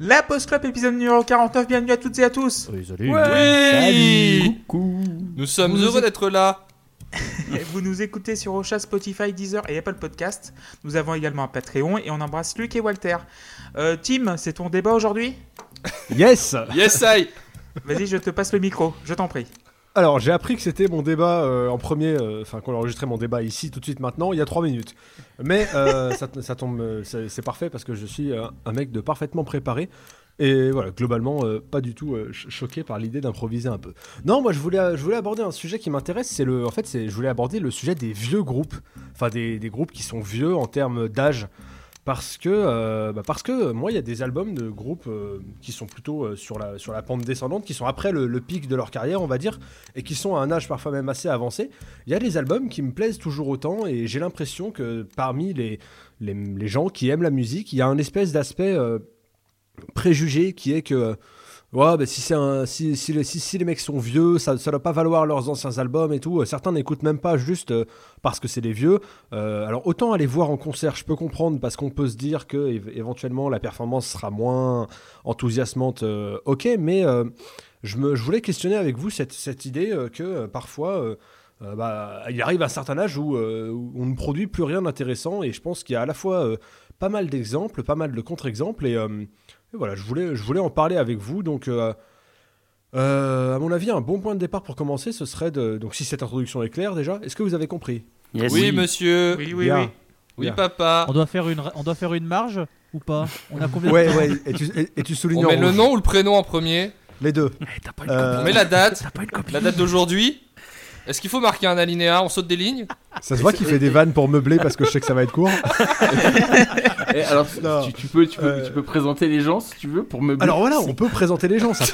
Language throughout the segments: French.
La Post Club épisode numéro 49, bienvenue à toutes et à tous. Oui, salut. Ouais Coucou. Nous sommes Vous heureux d'être là. Vous nous écoutez sur Ocha, Spotify, Deezer et Apple Podcast. Nous avons également un Patreon et on embrasse Luc et Walter. Euh, Tim, c'est ton débat aujourd'hui? Yes Yes, I Vas-y, je te passe le micro, je t'en prie. Alors, j'ai appris que c'était mon débat euh, en premier, euh, enfin qu'on enregistrait mon débat ici tout de suite maintenant, il y a 3 minutes. Mais euh, ça, ça tombe, c'est parfait parce que je suis un mec de parfaitement préparé. Et voilà, globalement, euh, pas du tout euh, ch- choqué par l'idée d'improviser un peu. Non, moi je voulais, je voulais aborder un sujet qui m'intéresse, c'est le, en fait, c'est, je voulais aborder le sujet des vieux groupes, enfin des, des groupes qui sont vieux en termes d'âge, parce que, euh, bah, parce que euh, moi il y a des albums de groupes euh, qui sont plutôt sur la, sur la pente descendante, qui sont après le, pic de leur carrière, on va dire, et qui sont à un âge parfois même assez avancé. Il y a des albums qui me plaisent toujours autant, et j'ai l'impression que parmi les, les, gens qui aiment la musique, il y a un espèce d'aspect préjugé qui est que ouais, bah, si, un, si, si, les, mecs sont vieux, ça ne doit pas valoir leurs anciens albums et tout. Euh, Certains n'écoutent même pas juste euh, parce que c'est des vieux. Euh, alors autant aller voir en concert, je peux comprendre parce qu'on peut se dire que éve- éventuellement la performance sera moins enthousiasmante, ok, mais je, me, je voulais questionner avec vous cette, cette idée que parfois... bah, il arrive un certain âge où, on ne produit plus rien d'intéressant et je pense qu'il y a à la fois pas mal d'exemples, pas mal de contre-exemples et, et voilà, je voulais, je voulais en parler avec vous. Donc, euh, euh, à mon avis, un bon point de départ pour commencer, ce serait de. Donc, si cette introduction est claire déjà, est-ce que vous avez compris? Yes. Oui, monsieur. Oui, oui, Bien. oui. Oui, Bien. papa. On doit faire une, on doit faire une marge ou pas? On a combien Ouais, de temps? ouais. Et tu, et- et tu soulignes On met le nom ou le prénom en premier? Les deux. T'as pas une Euh, On met la date. T'as pas une copine La date d'aujourd'hui? Est-ce qu'il faut marquer un alinéa On saute des lignes Ça se voit qu'il fait des vannes pour meubler parce que je sais que ça va être court. Alors, Non. tu, tu peux, tu, peux, Euh. tu peux présenter les gens si tu veux pour me. Alors voilà, on peut présenter les gens. Ça,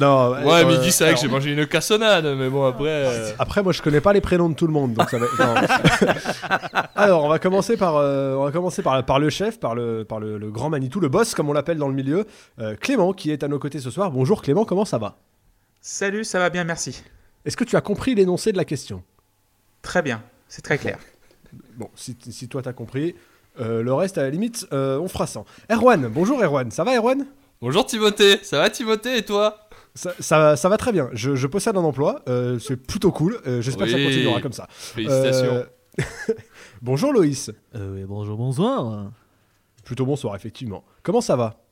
non, Ouais, euh, dit c'est vrai que j'ai mangé une cassonade, mais bon, après. euh, Après, moi, je connais pas les prénoms de tout le monde, donc ça va. non. Alors, on va commencer par, euh, on va commencer par, par le chef, par le, par le, le grand Manitou, le boss, comme on l'appelle dans le milieu, euh, Clément, qui est à nos côtés ce soir. Bonjour Clément, comment ça va? Salut, ça va bien, merci. Est-ce que tu as compris l'énoncé de la question? Très bien, c'est très clair. Bon, si, si toi t'as compris, euh, le reste, à la limite, euh, on fera sans. Erwan, bonjour Erwan, ça va Erwan? Bonjour Timothée. Ça va Timothée et toi? Ça, ça, ça va très bien. Je, je possède un emploi, euh, c'est plutôt cool. euh, J'espère que ça continuera comme ça. Félicitations. Euh, bonjour Loïs. Euh, oui, bonjour, bonsoir. Plutôt bonsoir, effectivement. Comment ça va?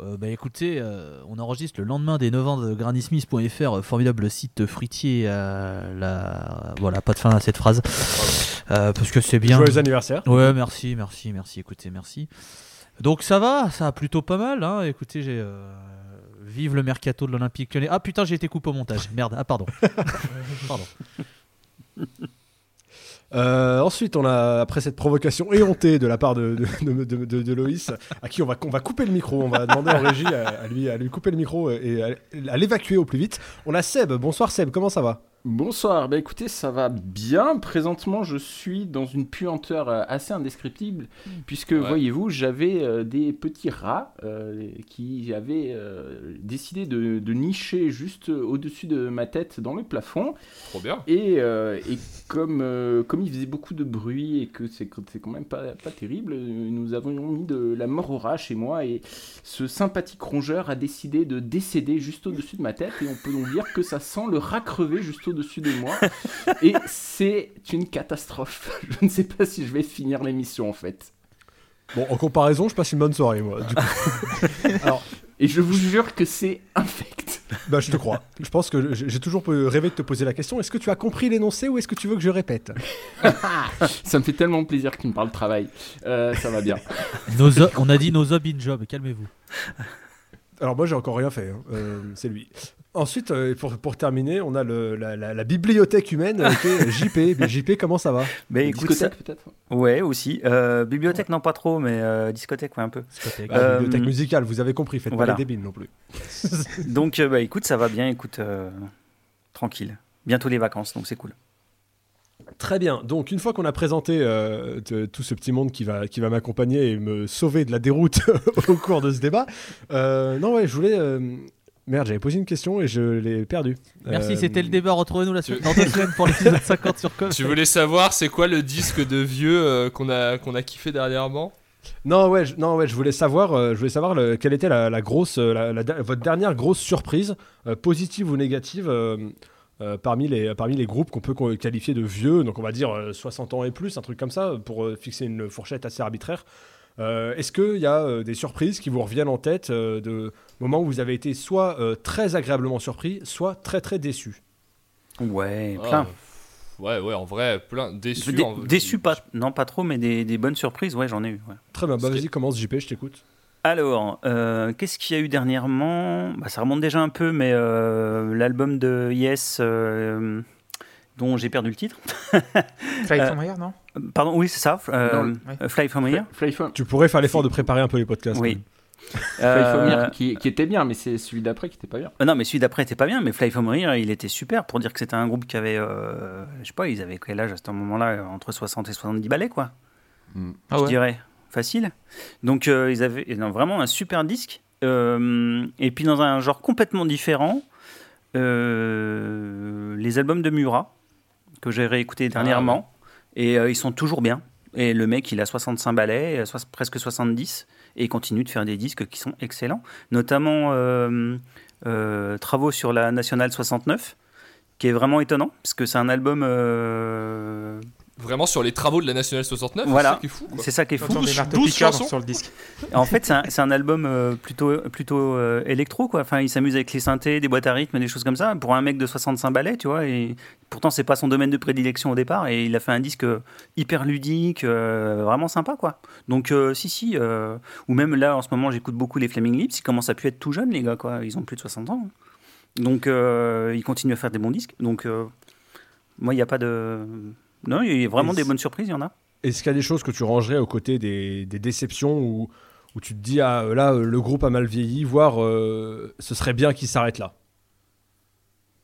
Euh, bah écoutez, euh, on enregistre le lendemain des 9 ans de grannismith.fr, euh, formidable site fruitier. la... Voilà, pas de fin à cette phrase. Euh, parce que c'est bien. Joyeux anniversaire. Ouais, merci, merci, merci. Écoutez, merci. Donc ça va, ça va plutôt pas mal. Hein. Écoutez, j'ai. euh, Vive le mercato de l'Olympique lyonnais. Ah putain, j'ai été coupé au montage. Merde. Ah pardon. pardon. Euh, ensuite, on a, après cette provocation éhontée de la part de, de, de, Loïs, à qui on va, on va couper le micro, on va demander en régie à, à lui, à lui couper le micro et à, à l'évacuer au plus vite. On a Seb. Bonsoir Seb, comment ça va? Bonsoir, bah écoutez, ça va bien. Présentement, je suis dans une puanteur euh, assez indescriptible, puisque voyez-vous, j'avais euh, des petits rats euh, qui avaient euh, décidé de, de nicher juste au-dessus de ma tête dans le plafond. Trop bien. Et, et comme, comme il faisait beaucoup de bruit et que c'est quand même pas, pas terrible, nous avions mis de la mort au rat chez moi et ce sympathique rongeur a décidé de décéder juste au-dessus de ma tête et on peut donc dire que ça sent le rat crevé juste au-dessus de moi et c'est une catastrophe. Je ne sais pas si je vais finir l'émission en fait. Bon, en comparaison, je passe une bonne soirée, moi. Du coup, Et je vous jure que c'est infect. bah, je te crois. Je pense que j'ai toujours rêvé de te poser la question est-ce que tu as compris l'énoncé ou est-ce que tu veux que je répète? Ça me fait tellement plaisir que tu me parles travail. Euh, ça va bien. Nos on a dit nos job in job. Calmez-vous. Alors moi j'ai encore rien fait, hein. Euh, c'est lui. Ensuite, euh, pour, pour terminer, on a le, la, la- la bibliothèque humaine JP. Mais JP, comment ça va? Mais écoute. Discothèque peut-être? Ouais, aussi. Euh, bibliothèque, non pas trop, mais discothèque, ouais, un peu. Discothèque. Ah, Bibliothèque musicale, vous avez compris, faites voilà. pas les débiles non plus. Donc, bah, écoute, ça va bien, écoute, tranquille. Bientôt les vacances, donc c'est cool. Très bien. Donc, une fois qu'on a présenté euh, de- tout ce petit monde qui va, qui va m'accompagner et me sauver de la déroute au cours de ce débat, euh, non, ouais, je voulais. euh, Merde, j'avais posé une question et je l'ai perdue. Merci, Euh, c'était le débat. Retrouvez-nous la semaine, tu- dans deux semaines pour l'épisode 50 sur Com. Tu voulais savoir c'est quoi le disque de vieux euh, qu'on a, qu'on a kiffé dernièrement? Non, ouais, je, non, ouais, je voulais savoir, euh, je voulais savoir le- quelle était la, la grosse, la- la der- votre dernière grosse surprise, euh, positive ou négative, euh, euh, parmi, les, parmi les groupes qu'on peut qualifier de vieux, donc on va dire euh, 60 ans et plus, un truc comme ça, pour euh, fixer une fourchette assez arbitraire. Euh, Est-ce qu'il y a euh, des surprises qui vous reviennent en tête euh, de moments où vous avez été soit euh, très agréablement surpris, soit très très déçu Ouais, Ah, plein. ouais, ouais, en vrai, plein. Déçu. Dé- en- déçu, pas, non, pas trop, mais des, des bonnes surprises, ouais, j'en ai eu. ouais. Très bien, bah vas-y, commence JP, je t'écoute. Alors, euh, qu'est-ce qu'il y a eu dernièrement? Bah, Ça remonte déjà un peu, mais euh, l'album de Yes, euh, dont j'ai perdu le titre. Fly from Here, non? Pardon, oui, c'est ça. Fly From Here. Fly from, Tu pourrais faire l'effort de préparer un peu les podcasts. Oui. Fly from Here, qui, qui était bien, mais c'est celui d'après qui était pas bien. Non, mais celui d'après était pas bien, mais Fly From Here, il était super pour dire que c'était un groupe qui avait, euh, je sais pas, ils avaient quel âge à ce moment-là Entre 60 et 70 ballets, quoi. Ah je ouais. dirais. Facile. Donc, euh, ils avaient non, vraiment un super disque. Euh, et puis, dans un genre complètement différent, euh, les albums de Murat, que j'ai réécoutés dernièrement. Et ils sont toujours bien. Et le mec, il a 65 ballets, presque 70, et il continue de faire des disques qui sont excellents. Notamment Travaux sur la Nationale 69, qui est vraiment étonnant, parce que c'est un album. Vraiment sur les travaux de la Nationale 69, Voilà. c'est ça qui est fou. Quoi. c'est ça qui est On fou. sur le disque. En fait, c'est un, c'est un album euh, plutôt, plutôt euh, électro, quoi. Enfin, il s'amuse avec les synthés, des boîtes à rythme, des choses comme ça. Pour un mec de 65 ballets, tu vois, et pourtant, c'est pas son domaine de prédilection au départ, et il a fait un disque euh, hyper ludique, euh, vraiment sympa, quoi. Donc, euh, si, si, euh, ou même là, en ce moment, j'écoute beaucoup les Flaming Lips, ils commencent à pu être tout jeunes, les gars, quoi. Ils ont plus de 60 ans. Donc, euh, ils continuent à faire des bons disques. Donc, euh, moi, il n'y a pas de. Non, il y a vraiment des bonnes surprises, il y en a. Est-ce qu'il y a des choses que tu rangerais aux côtés des, des déceptions où, où tu te dis, ah là, euh, le groupe a mal vieilli, voire euh, ce serait bien qu'il s'arrête là?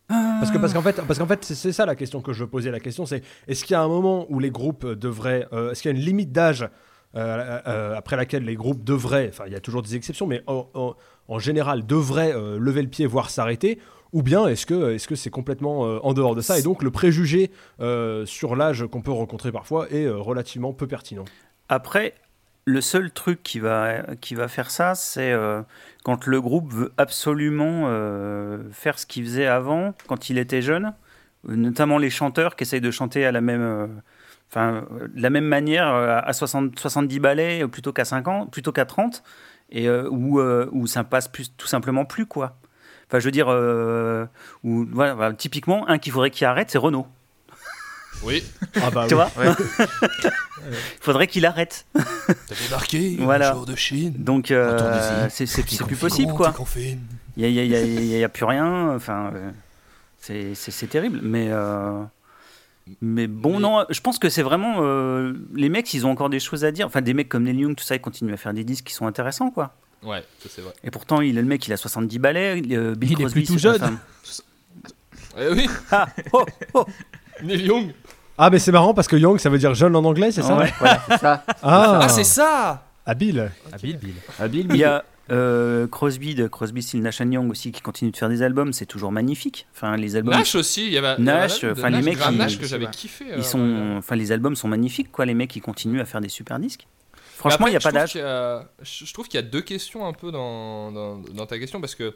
Parce que parce qu'en fait, parce qu'en fait c'est ça la question que je posais. La question, c'est est-ce qu'il y a un moment où les groupes devraient. euh, est-ce qu'il y a une limite d'âge après laquelle les groupes devraient. Enfin, il y a toujours des exceptions, mais en, en- en général, devraient lever le pied, voire s'arrêter ou bien est-ce que c'est complètement euh, en dehors de ça et donc le préjugé euh, sur l'âge qu'on peut rencontrer parfois est euh, relativement peu pertinent? Après, le seul truc qui va, faire ça, c'est quand le groupe veut absolument faire ce qu'il faisait avant, quand il était jeune, notamment les chanteurs qui essayent de chanter à la même, de la même manière à 60, 70 ballets plutôt qu'à 50, plutôt qu'à 30, et où, où ça passe tout simplement plus, quoi. Enfin, je veux dire, euh, où, voilà, voilà, typiquement, un qu'il faudrait qu'il arrête, c'est Renault. Oui, ah bah Tu oui. vois Il faudrait qu'il arrête. t'as débarqué, Voilà. bonjour de Chine. Donc, euh, c'est plus possible, quoi. Il n'y a, y a- y a- y a- y a plus rien. Enfin, euh, c'est- c'est c'est terrible. Mais, euh, mais bon, Mais- non, je pense que c'est vraiment. euh, les mecs, ils ont encore des choses à dire. Enfin, des mecs comme Neil Young, tout ça, ils continuent à faire des disques qui sont intéressants, quoi. Ouais, ça c'est vrai. Et pourtant, il, le mec, il a 70 balais. euh, Bill Il est Crosby, plus tout jeune. Eh oui, ah, oh, oh, Neil Young. ah mais c'est marrant parce que young ça veut dire jeune en anglais c'est ça ouais. Voilà, c'est ça. ah, Ah, c'est ça habile Habile, Bill. Habile, Il y a euh, Crosby de Crosby, Still Nash Young aussi qui continue de faire des albums. C'est toujours magnifique. Enfin, les albums. Nash aussi, il y avait Nash, de enfin, les Nash, mecs, Nash que j'avais kiffé. euh, Ils sont, enfin, les albums sont magnifiques, quoi. Les mecs, ils continuent à faire des super disques. Franchement, il n'y a pas d'âge. Je trouve qu'il y a deux questions un peu dans, dans, dans ta question parce que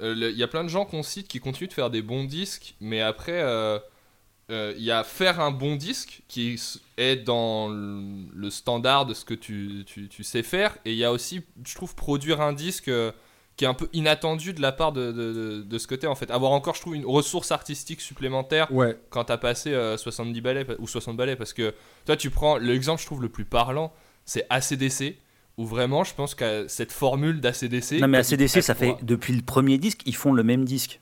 euh, il y a plein de gens qu'on cite qui continuent de faire des bons disques, mais après, euh, euh, il y a faire un bon disque qui est dans le standard de ce que tu, tu, tu sais faire, et il y a aussi, je trouve, produire un disque euh, qui est un peu inattendu de la part de, de, de- de ce côté en fait. Avoir encore, je trouve, une ressource artistique supplémentaire ouais quand t'as passé euh, 70 balais ou 60 balais parce que toi tu prends l'exemple je trouve le plus parlant c'est ACDC où vraiment je pense que cette formule d'ACDC Non, mais ACDC, ça fait depuis le premier disque, ils font le même disque.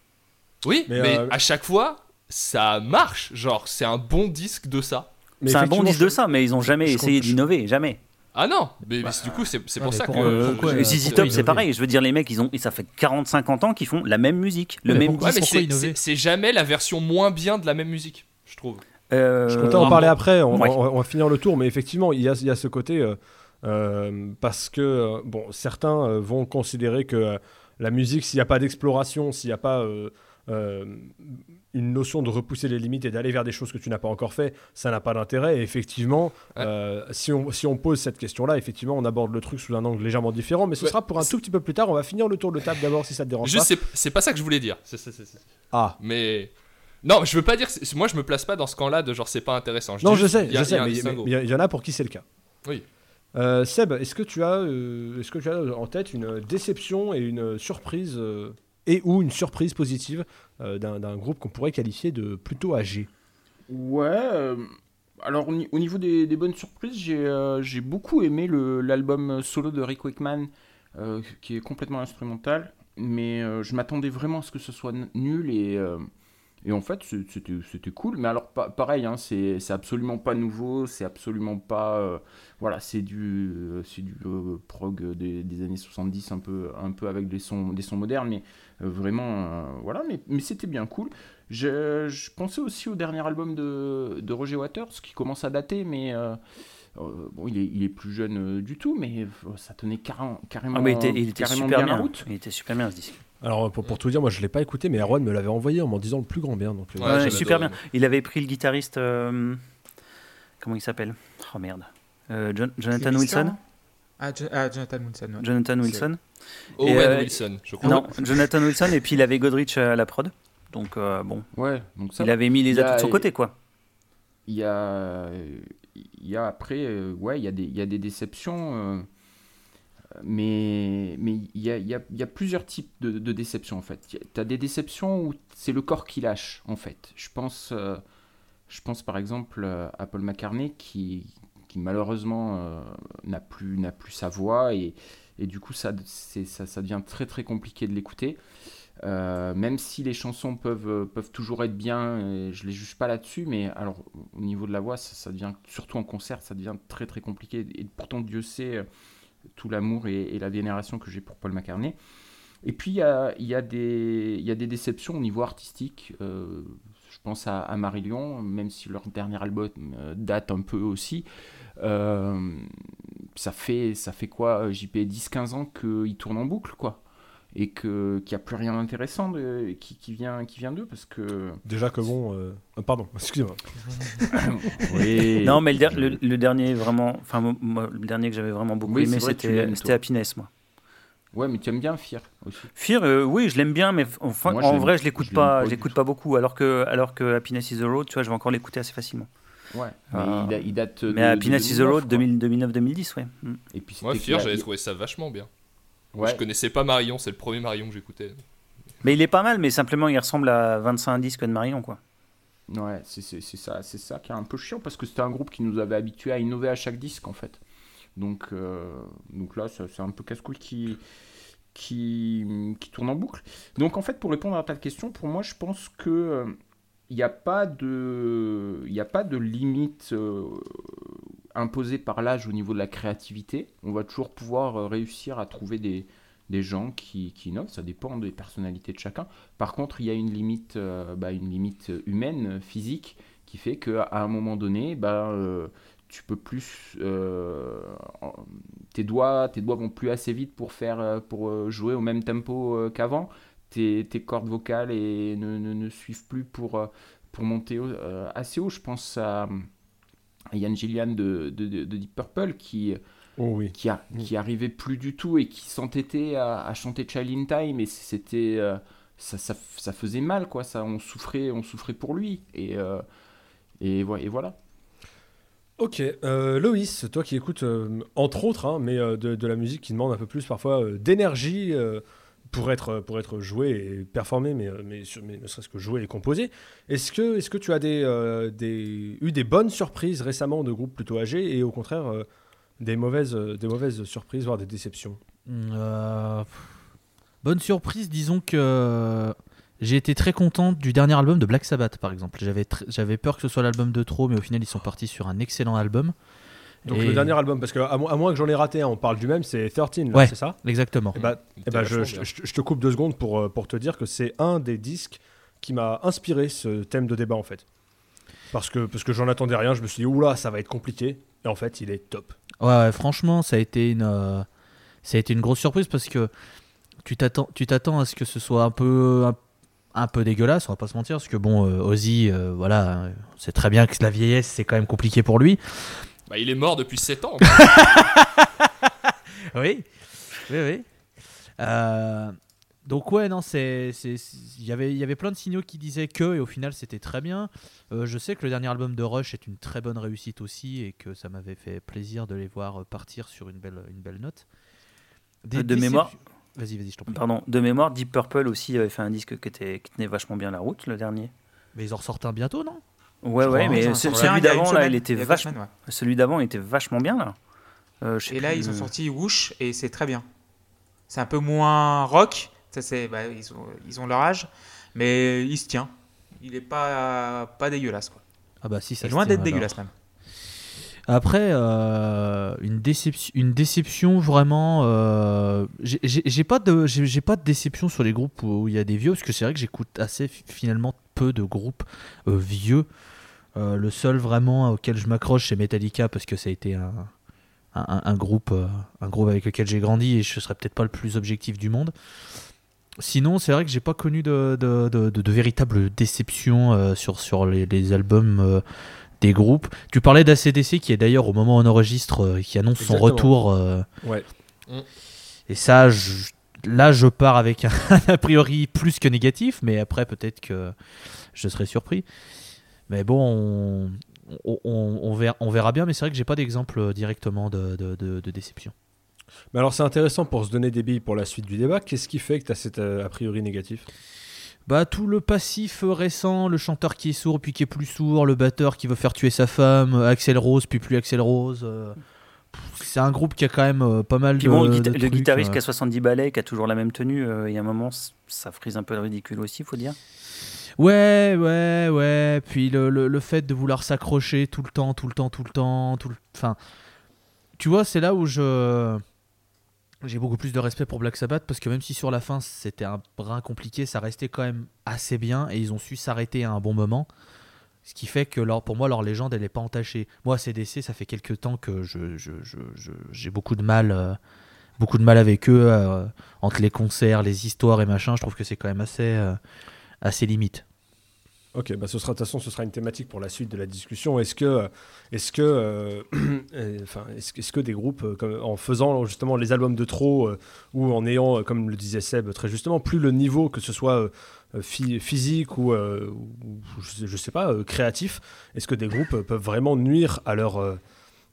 oui Mais, mais, euh, à chaque fois ça marche genre c'est un bon disque de ça Mais C'est un bon disque de ça, mais ils ont jamais je essayé d'innover, jamais. ah non mais, mais du coup c'est Ah, pour ça pourquoi- que pourquoi, euh, ZZ Top, c'est pareil. Je veux dire, les mecs, ils ont, et ça fait 40-50 ans qu'ils font la même musique, le Mais même pourquoi disque. c'est jamais la version moins bien de la même musique je trouve Euh, Je comptais en parler après, on, Ouais. on- on va finir le tour, mais effectivement, il y a, il y a ce côté, euh, euh, parce que, euh, bon, certains vont considérer que la musique, s'il n'y a pas d'exploration, s'il n'y a pas euh, une notion de repousser les limites et d'aller vers des choses que tu n'as pas encore fait, ça n'a pas d'intérêt. Et effectivement, Ouais. euh, si, on, si on pose cette question-là, effectivement, on aborde le truc sous un angle légèrement différent, mais ce Ouais. sera pour un tout petit peu plus tard. On va finir le tour de table d'abord si ça te dérange Juste, pas. c'est- pas ça que je voulais dire. Ah, Mais. Non, je veux pas dire. Moi, je me place pas dans ce camp-là de genre c'est pas intéressant. non, dis je sais, il y a- je sais, mais il y, en a pour qui c'est le cas. Oui. Euh, Seb, est-ce que tu as, euh, est-ce que tu as en tête une déception et une surprise euh, et ou une surprise positive euh, d'un groupe qu'on pourrait qualifier de plutôt âgé? Ouais. euh, alors au ni- au niveau des, des bonnes surprises, j'ai euh, j'ai beaucoup aimé le- l'album solo de Rick Wakeman, euh, qui est complètement instrumental, mais euh, je m'attendais vraiment à ce que ce soit nul et, euh, et en fait c'était cool. Mais alors pa- pareil, hein, c'est absolument pas nouveau, c'est absolument pas euh, voilà, c'est du euh, du euh, prog des, des années 70 un peu un peu avec des sons des sons modernes, mais euh, vraiment voilà, mais, mais c'était bien cool. Je, je pensais aussi au dernier album de, de Roger Waters qui commence à dater, mais euh, bon, il est, il est plus jeune euh, du tout, mais euh, ça tenait carrément, carrément, Ah, mais il était, il était carrément super bien bien. la route. Il était super bien ce disque. Alors pour, pour tout dire, moi je l'ai pas écouté, mais Erwan me l'avait envoyé en m'en disant le plus grand bien. Donc, euh, Ouais, Ouais, j'avais super bien. Il avait pris le guitariste. euh, comment il s'appelle? Oh merde. Euh, Jon- Jonathan Wilson? Ah, Jo- ah, Jonathan Wilson. ouais. Jonathan Wilson. Owen euh, Wilson, je crois. Non, Jonathan Wilson. Et puis il avait Godrich à la prod. Donc euh, bon, Ouais, donc ça, il avait mis les atouts de son côté quoi. il y a, il y a après, ouais, il y a des, il y a des déceptions, mais, mais il y a, il y a- y a plusieurs types de, de déceptions en fait. Tu as des déceptions où c'est le corps qui lâche en fait. Je pense, euh, je pense par exemple euh, à Paul McCartney qui, malheureusement euh, n'a plus, plus sa voix et, et du coup ça, ça, devient très très compliqué de l'écouter. Même si les chansons peuvent, peuvent toujours être bien, et je les juge pas là-dessus, mais alors au niveau de la voix, ça, devient, surtout en concert, ça devient très très compliqué. Et pourtant, Dieu sait tout l'amour et, la vénération que j'ai pour Paul McCartney. Et puis, il y a, y, a y a des déceptions au niveau artistique. Euh, je pense à, à Marillion, même si leur dernier album euh, date un peu aussi. Euh, ça, fait, ça fait quoi, JP 10-15 ans qu'ils tournent en boucle, quoi et que qu'il n'y a plus rien d'intéressant de- qui, qui vient qui vient d'eux parce que Déjà que bon, euh, ah, pardon, excusez-moi. oui Non, mais le, der- le- le dernier vraiment, enfin le dernier que j'avais vraiment beaucoup Oui, aimé, c'était c'était. Happiness, moi. ouais mais tu aimes bien Fear aussi Fear, euh, oui, je l'aime bien, mais enfin, Moi, en vrai, je l'écoute pas, pas je l'écoute pas beaucoup, alors que alors que Happiness is the Road, tu vois, je vais encore l'écouter assez facilement. ouais mais Ah. il, il date de, mais de Happiness is the 2009, Road quoi. 2000 2009-2010, ouais. Mm. et puis Moi, c'était Fear, j'avais trouvé ça vachement bien. Ouais. Je connaissais pas Marion, c'est le premier Marion que j'écoutais. Mais il est pas mal, mais simplement il ressemble à 25 disques de Marion, quoi. Ouais, c'est c'est- c'est ça, c'est ça qui est un peu chiant parce que c'était un groupe qui nous avait habitués à innover à chaque disque en fait. Donc, euh, donc là, c'est un peu casse-couille qui, qui, qui tourne en boucle. Donc en fait, pour répondre à ta question, pour moi, je pense que euh, il n'y a pas de, il y a pas de limite euh, imposée par l'âge au niveau de la créativité. On va toujours pouvoir euh, réussir à trouver des, des gens qui, qui innovent. Ça dépend des personnalités de chacun. Par contre, il y a une limite, euh, bah, une limite humaine, physique, qui fait qu'à un moment donné, bah, euh, tu peux plus, tes doigts, tes doigts vont plus assez vite pour faire, pour jouer au même tempo qu'avant. Tes, tes cordes vocales et ne, ne, suivent plus pour, pour monter assez haut. Je pense à, Ian Gillian de, de, de- de Deep Purple qui, Oh oui. qui, a, qui arrivait plus du tout et qui s'entêtait à, à chanter Child in Time et c'était euh, ça, ça, ça faisait mal quoi. Ça on souffrait on souffrait pour lui et euh, et, vo- et voilà. Ok, euh, Loïs, toi qui écoutes euh, entre autres, hein, mais de, de la musique qui demande un peu plus parfois d'énergie pour être pour être joué et performé, mais, euh, mais, ne serait-ce que joué et composé. Est-ce que est-ce que tu as des, euh, des eu des bonnes surprises récemment de groupes plutôt âgés et au contraire euh, des mauvaises des mauvaises surprises voire des déceptions? Euh, Bonne surprise, disons que j'ai été très content du dernier album de Black Sabbath, par exemple. J'avais peur que ce soit l'album de trop, mais au final, ils sont partis sur un excellent album. Donc Et- le dernier album, parce que à, mo- à moins que j'en ai raté, un, on parle du même, c'est 13, là, Ouais. c'est ça? Exactement. Eh bah, Il Eh ben, je, vachement je- te coupe deux secondes pour, euh, pour te dire que c'est un des disques qui m'a inspiré ce thème de débat en fait. Parce que, parce que j'en attendais rien, je me suis dit, oula, ça va être compliqué. Et en fait, il est top. Ouais, ouais, franchement, ça a été une, euh, ça a été une grosse surprise parce que tu t'attends, tu t'attends à ce que ce soit un peu, un, un peu dégueulasse, on va pas se mentir, parce que bon, euh, Ozzy, euh, voilà, c'est très bien que la vieillesse, c'est quand même compliqué pour lui. Bah, il est mort depuis 7 ans. Oui, oui, oui. Euh, donc ouais, non, c'est, il y avait, il y avait plein de signaux qui disaient que, et au final, c'était très bien. Euh, je sais que le dernier album de Rush est une très bonne réussite aussi, et que ça m'avait fait plaisir de les voir partir sur une belle, une belle note. Des De mémoire. Vas-y, vas-y, je t'en prie. Pardon, de mémoire, Deep Purple aussi avait fait un disque qui, était, qui tenait vachement bien la route, le dernier. Mais ils en ressortent un bientôt, non? Ouais, ouais, crois, mais ce- celui d'avant, là, il était il vachement. semaines, ouais. Celui d'avant, était vachement bien, là. Euh, Et là, plus, ils ont sorti Whoosh et c'est très bien. C'est un peu moins rock. Ça, c'est, bah, ils, ont, ils ont leur âge, mais il se tient. Il est pas, pas dégueulasse. Quoi. Ah bah si, ça loin d'être alors. dégueulasse même. Après, euh, une, déception, une déception vraiment. euh, j'ai- j'ai j'ai pas, de- j'ai j'ai pas de déception sur les groupes où il y a des vieux, parce que c'est vrai que j'écoute assez fi- finalement peu de groupes euh, vieux. Euh, le seul vraiment auquel je m'accroche, c'est Metallica, parce que ça a été un, un, un groupe, euh, un groupe avec lequel j'ai grandi et je serais peut-être pas le plus objectif du monde. Sinon, c'est vrai que j'ai pas connu de, de, de, véritable déception euh, sur, sur les, les albums euh, des groupes. Tu parlais d'ACDC qui est d'ailleurs au moment où on enregistre, euh, qui annonce son retour. Ouais. Et ça, je- là, je pars avec un a priori plus que négatif, mais après, peut-être que je serai surpris. Mais bon, on, on, on- on verra, on verra bien, mais c'est vrai que j'ai pas d'exemple directement de, de- de- de déception. Mais alors c'est intéressant pour se donner des billes pour la suite du débat. Qu'est-ce qui fait que tu as cet euh, a priori négatif? Bah, tout le passif récent, le chanteur qui est sourd puis qui est plus sourd, le batteur qui veut faire tuer sa femme, Axel Rose puis plus Axel Rose. euh, c'est un groupe qui a quand même euh, pas mal Puis de. bon, le, de le trucs, guitariste euh. qui a 70 balais, qui a toujours la même tenue, euh, il y a un moment, ça frise un peu le ridicule aussi, faut dire. Ouais, ouais, ouais. Puis le, le, le fait de vouloir s'accrocher tout le temps, tout le temps, tout le temps, tout le... Enfin, tu vois, c'est là où je... J'ai beaucoup plus de respect pour Black Sabbath parce que même si sur la fin c'était un brin compliqué, ça restait quand même assez bien et ils ont su s'arrêter à un bon moment. Ce qui fait que leur, pour moi, leur légende, elle n'est pas entachée. Moi, CDC, ça fait quelques temps que je, je- je- je- j'ai beaucoup de mal, euh, beaucoup de mal avec eux euh, entre les concerts, les histoires et machin. Je trouve que c'est quand même assez, euh, assez limite. Ok, bah ce sera de toute façon, ce sera une thématique pour la suite de la discussion. Est-ce que, est-ce que, euh, euh, enfin, est-ce, que- est-ce que des groupes, euh, comme- en faisant justement les albums de trop euh, ou en ayant, euh, comme le disait Seb très justement, plus le niveau que ce soit euh, euh, phy- physique ou, euh, ou, je, sais, pas, euh, créatif, est-ce que des groupes euh, peuvent vraiment nuire à leur euh,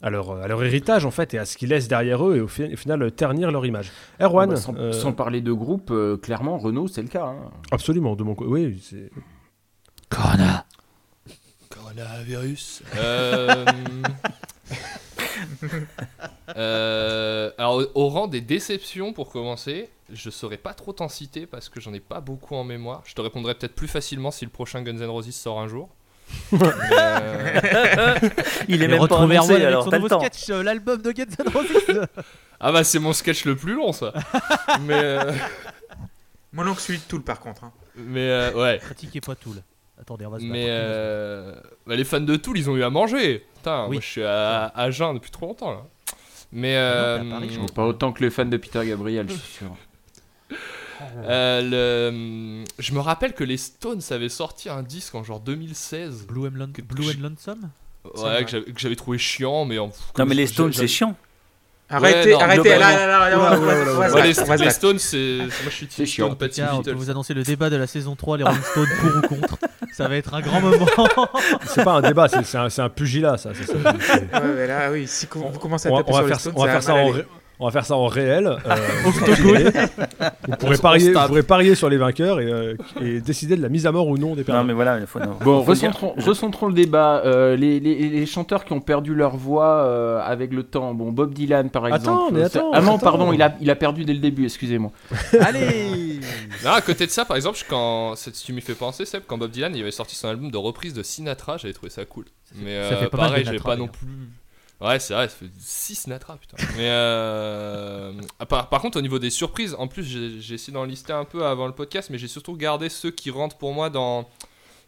à leur, à leur héritage en fait et à ce qu'ils laissent derrière eux et au, fi- au final euh, ternir leur image? Erwan, Bah, sans, euh, sans parler de groupe, euh, clairement, Renault, c'est le cas. hein. absolument de mon côté, oui, c'est- Corona. Coronavirus. Euh... euh, Alors, au- au rang des déceptions, pour commencer, je saurais pas trop t'en citer parce que j'en ai pas beaucoup en mémoire. Je te répondrai peut-être plus facilement si le prochain Guns N' Roses sort un jour. Mais, euh, Il est même pas avec alors son t'as le nouveau temps. sketch, euh, l'album de Guns N' Roses. Ah bah, c'est mon sketch le plus long, ça. Mais, euh, Moi non que celui de Tool par contre. hein. mais euh, ouais. Critiquez pas Tool. Attendez, on va se Mais euh, bah, les fans de Tool, ils ont eu à manger. Putain, Oui. moi je suis à, à jeun depuis trop longtemps là. Mais Ah non, t'es à Paris, je euh. Pas autant que les fans de Peter Gabriel, je suis sûr. euh, le- je me rappelle que les Stones avaient sorti un disque en genre 2016. Blue and, Lon- que- Blue and Lonesome? Ouais, que j'avais- trouvé chiant, mais en. Non, mais les Stones, c'est chiant. Arrêtez, non, arrêtez, là, là, là, là, les. Stones, c'est. Moi je suis Team. Stone, pas Team Tiens, on peut Beatles. vous annoncer le débat de la saison 3, les Rolling Stones pour ou contre. Ça va être un grand moment. c'est pas un débat, c'est, un, c'est un pugilat ça. c'est ça. Ouais, ouais, là, oui, si vous commencez à taper on va sur les faire, Stones, on va faire ça en on va faire ça en réel. euh, vous, pourrez parier, vous pourrez parier sur les vainqueurs et, euh, et décider de la mise à mort ou non des Non, perdants. mais voilà, il faut. non. Bon, Faut recentrons, recentrons le débat. Euh, les, les- les chanteurs qui ont perdu leur voix euh, avec le temps. Bon, Bob Dylan, par exemple. Attends, mais attends, Ah non, attends. pardon, il a, il a perdu dès le début, excusez-moi. Allez Non, à côté de ça, par exemple, quand si tu m'y fais penser, Seb, quand Bob Dylan il avait sorti son album de reprise de Sinatra, j'avais trouvé ça cool. mais ça euh, fait pas mal de pareil, j'avais Natra, pas non plus. Ouais, c'est vrai, ça fait 6 Sinatra, putain. Mais euh... par, par contre, au niveau des surprises, en plus, j'ai essayé d'en lister un peu avant le podcast, mais j'ai surtout gardé ceux qui rentrent pour moi dans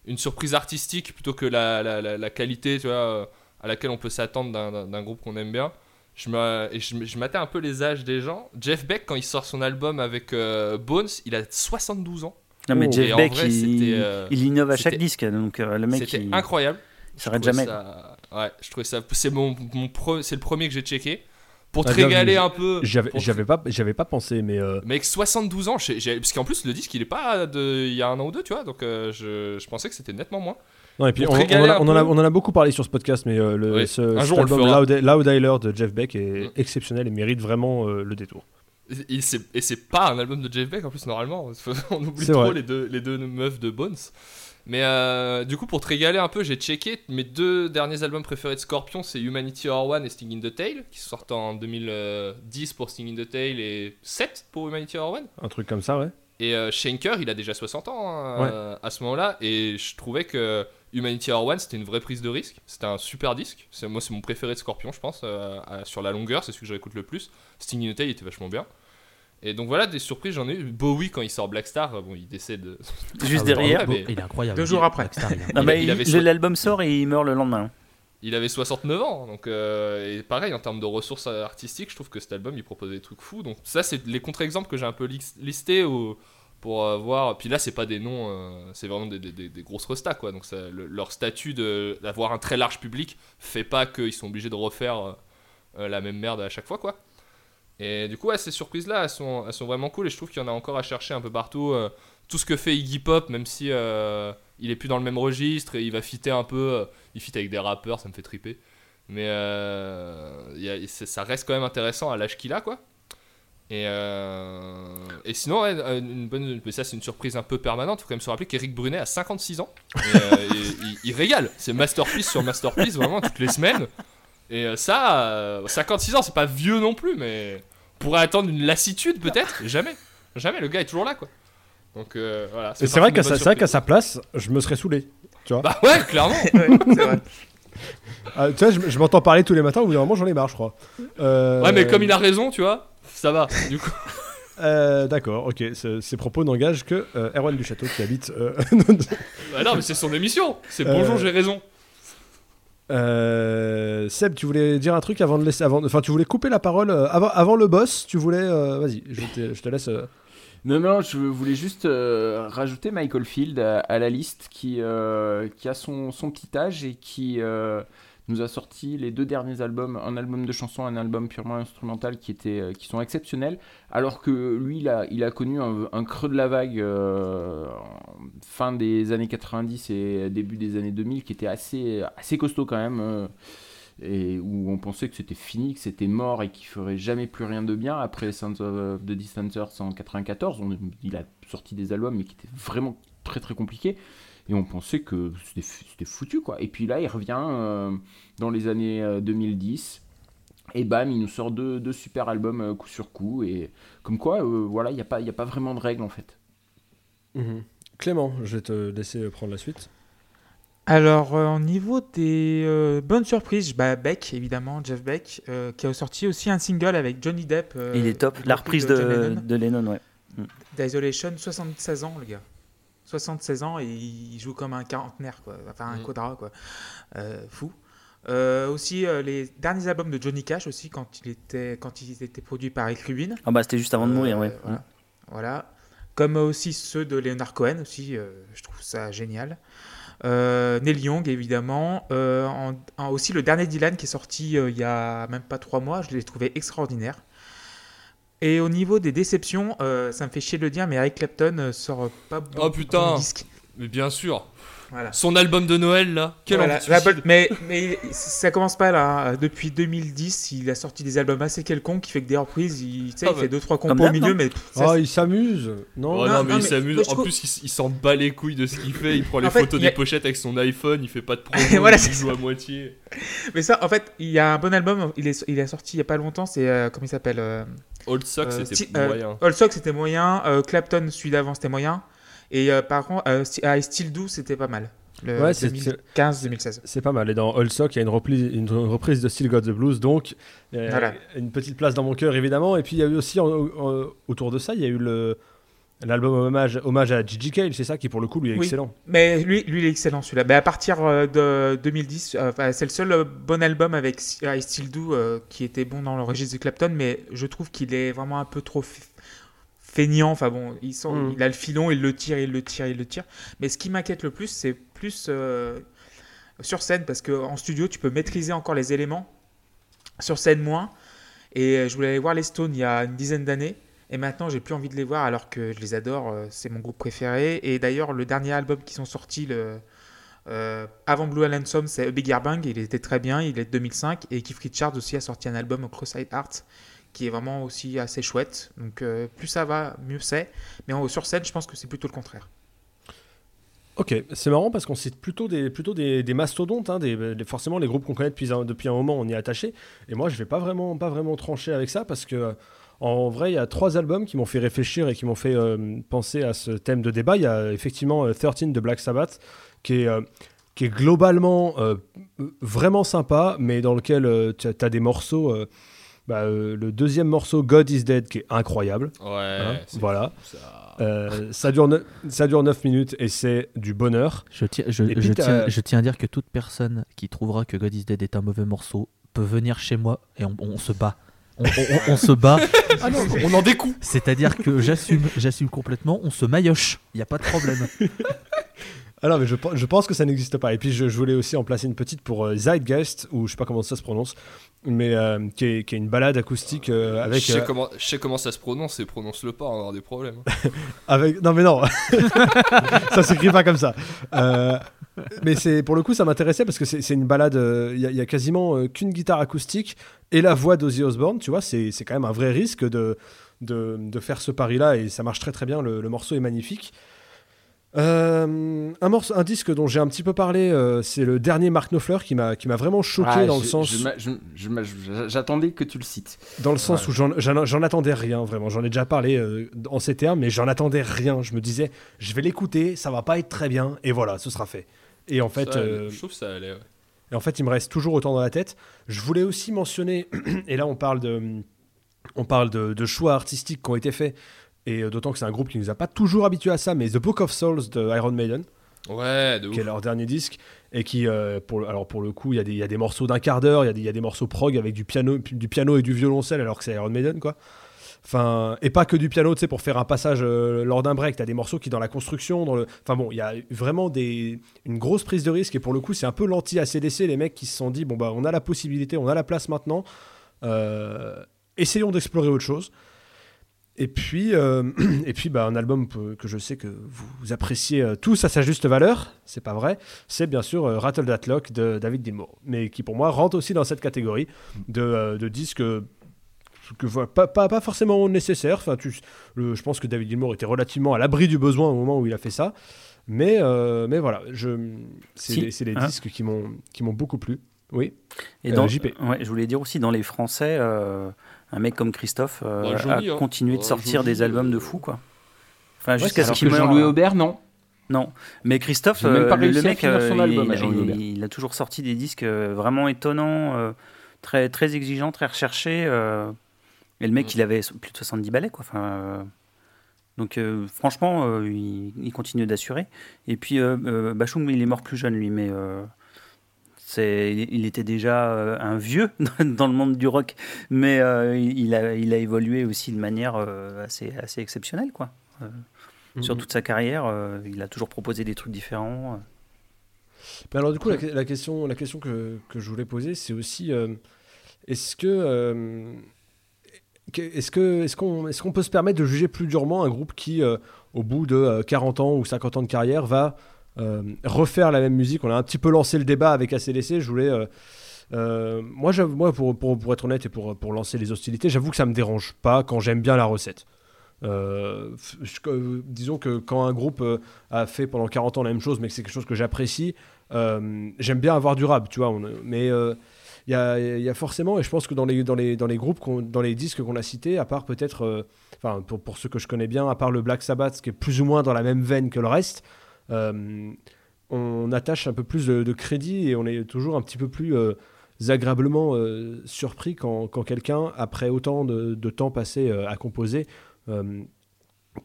une surprise artistique plutôt que la, la, la, la qualité, tu vois, euh, à laquelle on peut s'attendre d'un- groupe qu'on aime bien. Je me, et je, me- je matais un peu les âges des gens. Jeff Beck, quand il sort son album avec euh, Bones, il a 72 ans. Non, mais Oh. Jeff Beck, vrai, il, euh, il innove à chaque disque, donc le mec, C'était il, incroyable. il s'arrête jamais. ça- Ouais, je trouvais ça. C'est mon, mon pre- c'est le premier que j'ai checké pour te Ah, bien régaler un peu. J'avais te- j'avais pas, j'avais pas pensé, mais euh, Mec, 72 ans, j'ai- parce qu'en plus le disque il est pas de il y a un an ou deux, tu vois, donc euh, je, je pensais que c'était nettement moins. non, et puis on, te en a, on en a- peu. on en a beaucoup parlé sur ce podcast, mais euh, le, Oui. ce, Un cet jour, album. Loud, Loud Isler de Jeff Beck est Mm. exceptionnel et mérite vraiment euh, le détour. Et- Et c'est et c'est pas un album de Jeff Beck en plus normalement, on oublie trop vrai. les deux les deux meufs de Bones. Mais euh, du coup pour te régaler un peu, j'ai checké mes deux derniers albums préférés de Scorpion, c'est Humanity Or One et Sting in the Tail qui sortent en 2010 pour Sting in the Tail et 7 pour Humanity Or One. Un truc comme ça, ouais. Et euh, Schenker, il a déjà 60 ans hein, euh, à ce moment-là. Et je trouvais que Humanity Hour One, c'était une vraie prise de risque. C'était un super disque. Moi, c'est mon préféré de Scorpion, je pense. euh, sur la longueur, c'est celui que j'écoute le plus. Sting in the Tail, il était vachement bien. Et donc voilà, des surprises, j'en ai eu. Bowie, quand il sort Black Star, euh, bon, il décède. Juste Ah, derrière. mais- Il est incroyable. Deux jours après. Blackstar, il est Non, il- mais il il- avait le- so- l'album sort et il meurt le lendemain. Il avait 69 ans, donc euh, et pareil en termes de ressources artistiques, je trouve que cet album il proposait des trucs fous. Donc ça c'est les contre-exemples que j'ai un peu lis- listés au- pour euh, voir. Puis là c'est pas des noms, euh, c'est vraiment des, des- des- des grosses restas quoi. Donc ça, le- leur statut d'avoir un très large public fait pas qu'ils sont obligés de refaire euh, euh, la même merde à chaque fois quoi. Et du coup ces surprises là elles sont, vraiment cool et je trouve qu'il y en a encore à chercher un peu partout. euh, tout ce que fait Iggy Pop, même si euh, il est plus dans le même registre et il va fitter un peu. euh, il fit avec des rappeurs, ça me fait triper. Mais euh, il ça reste quand même intéressant à l'âge qu'il a, quoi. Et, sinon, ça c'est une surprise un peu permanente. Faut quand même se rappeler qu'Eric Brunet a 56 ans. Il, il régale. C'est masterpiece sur masterpiece vraiment toutes les semaines. Et euh, ça, euh, 56 ans, c'est pas vieux non plus, mais on pourrait attendre une lassitude peut-être. Jamais, jamais. Le gars est toujours là, quoi. Donc euh, voilà. Et c'est vrai qu'à sa, c'est vrai qu'à surprises. sa place, je me serais saoulé. Bah ouais, clairement. Ouais, c'est vrai. Ah, tu vois, je, je m'entends parler tous les matins, au bout d'un moment j'en ai marre, je crois. Euh, Ouais, mais comme il a raison, tu vois, ça va. Du coup. euh, D'accord, ok. ce- Ces propos n'engagent que euh, Erwan du Château qui habite. euh, Bah non, mais c'est son émission. C'est Euh, bonjour, j'ai raison. Euh, Seb, tu voulais dire un truc avant de laisser. Avant, enfin, tu voulais couper la parole euh, avant, avant le boss. Tu voulais. euh, Vas-y, je te, laisse. Non, non, je voulais juste rajouter Michael Field à, à la liste qui, qui a son, son petit âge et qui nous a sorti les deux derniers albums, un album de chansons, un album purement instrumental qui, euh, qui sont exceptionnels, alors que lui, il a, connu un, creux de la vague euh, fin des années 90 et début des années 2000 qui était assez, assez costaud quand même. euh, et où on pensait que c'était fini, que c'était mort et qu'il ferait jamais plus rien de bien. Après Sons of the Distancers en 94, on- il a sorti des albums mais qui étaient vraiment très très compliqués. Et on pensait que c'était foutu quoi. Et puis là, il revient euh, dans les années euh, 2010. Et bam, il nous sort deux, deux super albums euh, coup sur coup. Et comme quoi, euh, voilà, il n'y a, pas- il y a pas vraiment de règles en fait. mhm. Clément, je vais te laisser euh, prendre la suite. Alors, euh, au niveau des euh, bonnes surprises, bah, Beck, évidemment, Jeff Beck, euh, qui a sorti aussi un single avec Johnny Depp. euh, il est top. La reprise de, Lennon, de Lennon, ouais. d'Isolation, 76 ans, le gars. 76 ans et il joue comme un quarantenaire, quoi. Enfin, un Mhm. quadra, quoi. Euh, fou. Euh, aussi, euh, les derniers albums de Johnny Cash, aussi, quand il était, quand il était produit par Rick Rubin. Ah bah c'était juste avant de mourir, ouais. Voilà. Voilà. Comme aussi ceux de Leonard Cohen aussi, je trouve ça génial. Neil Young évidemment. En- en- aussi le dernier Dylan qui est sorti il y a même pas trois mois, je l'ai trouvé extraordinaire. Et au niveau des déceptions, euh, ça me fait chier de le dire, mais Eric Clapton euh, sort pas beaucoup Oh, putain. de disques. Mais bien sûr. Voilà. Son album de Noël là. Quel Voilà, envie de la suicide. bonne- mais, mais ça commence pas là. hein. Depuis 2010, il a sorti des albums assez quelconques qui fait que des reprises, il, Ah il bah. fait deux trois compos au milieu, mais ça, Ah, il s'amuse. Non, Oh Non, non, mais non, il s'amuse. En trouve- plus, il, s'en bat les couilles de ce qu'il fait. Il prend les fait, photos a- des pochettes avec son iPhone. Il fait pas de promo. Voilà, il joue à moitié. Mais ça, en fait, il y a un bon album, il est, il est sorti il y a pas longtemps, c'est, euh, comment il s'appelle euh, Old Sock, euh, c'était Sti- euh, moyen. All Sock, c'était moyen, euh, Clapton, celui d'avant, c'était moyen, et euh, par contre, euh, Sti- I Still Do, c'était pas mal. Le Ouais, c'est- 2015-2016. C'est pas mal. Et dans All Sock, il y a une reprise, une reprise de Still Got the Blues, donc euh, Voilà. une petite place dans mon cœur évidemment. Et puis il y a eu aussi en- en- autour de ça, il y a eu le l'album hommage, hommage à Gigi Cale, c'est ça qui pour le coup lui est Oui. excellent. Mais lui, lui, il est excellent celui-là. Mais à partir euh, de 2010, euh, c'est le seul euh, bon album avec I Still Do euh, qui était bon dans le registre de Clapton, mais je trouve qu'il est vraiment un peu trop feignant. Enfin bon, il, sent- Mm. il a le filon, il le tire, il le tire, il le tire. Mais ce qui m'inquiète le plus, c'est plus euh, sur scène, parce qu'en studio, tu peux maîtriser encore les éléments. Sur scène, moins. Et je voulais aller voir les Stones il y a une dizaine d'années. Et maintenant, j'ai plus envie de les voir alors que je les adore. euh, C'est mon groupe préféré. Et d'ailleurs, le dernier album qui sont sortis le, euh, avant Blue Allen Some, c'est Big Bang. Il était très bien. Il est de 2005. Et Keith Richards aussi a sorti un album, Cross-Eyed Heart, qui est vraiment aussi assez chouette. Donc, euh, plus ça va, mieux c'est. Mais sur scène, je pense que c'est plutôt le contraire. Ok, c'est marrant parce qu'on cite plutôt des, plutôt des, mastodontes, hein, forcément les groupes qu'on connaît depuis un, depuis un moment, on y est attaché. Et moi, je vais pas vraiment, pas vraiment trancher avec ça parce que, en vrai, il y a trois albums qui m'ont fait réfléchir et qui m'ont fait euh, penser à ce thème de débat. Il y a effectivement euh, 13 de Black Sabbath qui est, euh, qui est globalement euh, vraiment sympa, mais dans lequel tu as, des morceaux. euh, bah, euh, le deuxième morceau, God is Dead, qui est incroyable. Ouais, hein, c'est voilà. fou, ça. Euh, ça, dure ne- ça dure 9 minutes et c'est du bonheur. Je tiens, je, tiens, je tiens à dire que toute personne qui trouvera que God is Dead est un mauvais morceau peut venir chez moi et on, on se bat. On, on- on se bat, Ah non, On en découle. c'est-à-dire que j'assume, j'assume complètement, on se maillotche, il n'y a pas de problème. Non, mais je, pe- je pense que ça n'existe pas. Et puis je, je voulais aussi en placer une petite pour euh, Zeitgeist, ou je sais pas comment ça se prononce, mais euh, qui, est, qui est une balade acoustique euh, avec, je, sais euh, comment, je sais comment ça se prononce et prononce-le pas, on va avoir des problèmes. avec. Non mais non, ça s'écrit pas comme ça. Euh, mais c'est pour le coup ça m'intéressait parce que c'est une balade. euh, Il y, y a quasiment euh, qu'une guitare acoustique et la voix d'Ozzy Osbourne. Tu vois, c'est c'est quand même un vrai risque de de, de faire ce pari-là et ça marche très très bien. Le, le morceau est magnifique. Euh, un, morceau, un disque dont j'ai un petit peu parlé, euh, c'est le dernier Mark Knopfler qui m'a qui m'a vraiment choqué Ah, dans je- le sens je m'a- je- je m'a- je- J'attendais que tu le cites. dans le sens où j'en- j'en j'en attendais rien vraiment. J'en ai déjà parlé euh, en ces termes, mais j'en attendais rien. Je me disais, je vais l'écouter, ça va pas être très bien, et voilà, ce sera fait. Et en fait, Ça, euh, Je trouve que ça allait, ouais. Et en fait, il me reste toujours autant dans la tête. Je voulais aussi mentionner, et là on parle de, on parle de, de choix artistiques qui ont été faits, et euh, d'autant que c'est un groupe qui nous a pas toujours habitués à ça, mais The Book of Souls de Iron Maiden, Ouais, de ouf. qui est leur dernier disque, et qui, euh, pour, le- alors pour le coup, il y, a des- il y a des morceaux d'un quart d'heure, il y a des- il y, a des morceaux prog avec du piano, du piano et du violoncelle, alors que c'est Iron Maiden, quoi. Et pas que du piano, tu sais, pour faire un passage euh, lors d'un break. T'as des morceaux qui, dans la construction, dans le. Enfin bon, il y a vraiment une grosse prise de risque. Et pour le coup, c'est un peu l'anti-ACDC, les mecs qui se sont dit bon, bah, on a la possibilité, on a la place maintenant. euh, essayons d'explorer autre chose. Et puis, euh, et puis bah, un album que je sais que vous appréciez tous à sa juste valeur, c'est pas vrai, c'est bien sûr Rattle That Lock de David Gilmour, mais qui pour moi rentre aussi dans cette catégorie de, de disques que, voilà, pas, pas, pas forcément nécessaires. Enfin, tu, le- je pense que David Gilmour était relativement à l'abri du besoin au moment où il a fait ça. Mais, euh, mais voilà, je, c'est Si, les, c'est les hein. disques qui m'ont, qui m'ont beaucoup plu. Oui. Et Euh, dans, JP. ouais, je voulais dire aussi dans les Français, euh, un mec comme Christophe euh, Bah, joli, a hein. continué de Bah, sortir joli, des albums de euh, fou quoi. Enfin jusqu'à ce qu'il. Jean-Louis Aubert, non? Non, mais Christophe, euh, le, mec, euh, album il, a toujours sorti des disques euh, vraiment étonnants, euh, très très exigeants, très recherchés. Et le mec, Mm. il avait plus de 70 ballets quoi. Enfin, euh, donc euh, franchement, euh, il, il continue d'assurer. Et puis Bachung, il est mort plus jeune lui, mais c'est, il était déjà un vieux dans le monde du rock, mais il, a, il a évolué aussi de manière assez, assez exceptionnelle quoi. Sur Mhm. toute sa carrière, il a toujours proposé des trucs différents. alors du coup, la, la question, la question que, que je voulais poser, c'est aussi, est-ce que- est-ce qu'on, est-ce qu'on peut se permettre de juger plus durement un groupe qui, euh, au bout de euh, 40 ans ou 50 ans de carrière, va euh, refaire la même musique? On a un petit peu lancé le débat avec ACDC. Je voulais, euh, euh, moi, moi, pour, pour, pour être honnête et pour, pour lancer les hostilités, j'avoue que ça me dérange pas quand j'aime bien la recette. Euh, euh, disons que quand un groupe euh, a fait pendant 40 ans la même chose, mais que c'est quelque chose que j'apprécie, euh, j'aime bien avoir du rap, tu vois. mais euh, il y, a, forcément, et je pense que dans les, dans les, dans les groupes, dans les disques qu'on a cités, à part peut-être, euh, enfin pour, pour ceux que je connais bien, à part le Black Sabbath, qui est plus ou moins dans la même veine que le reste, euh, on attache un peu plus de, crédit et on est toujours un petit peu plus euh, agréablement surpris quand, quand quelqu'un, après autant de, temps passé à composer,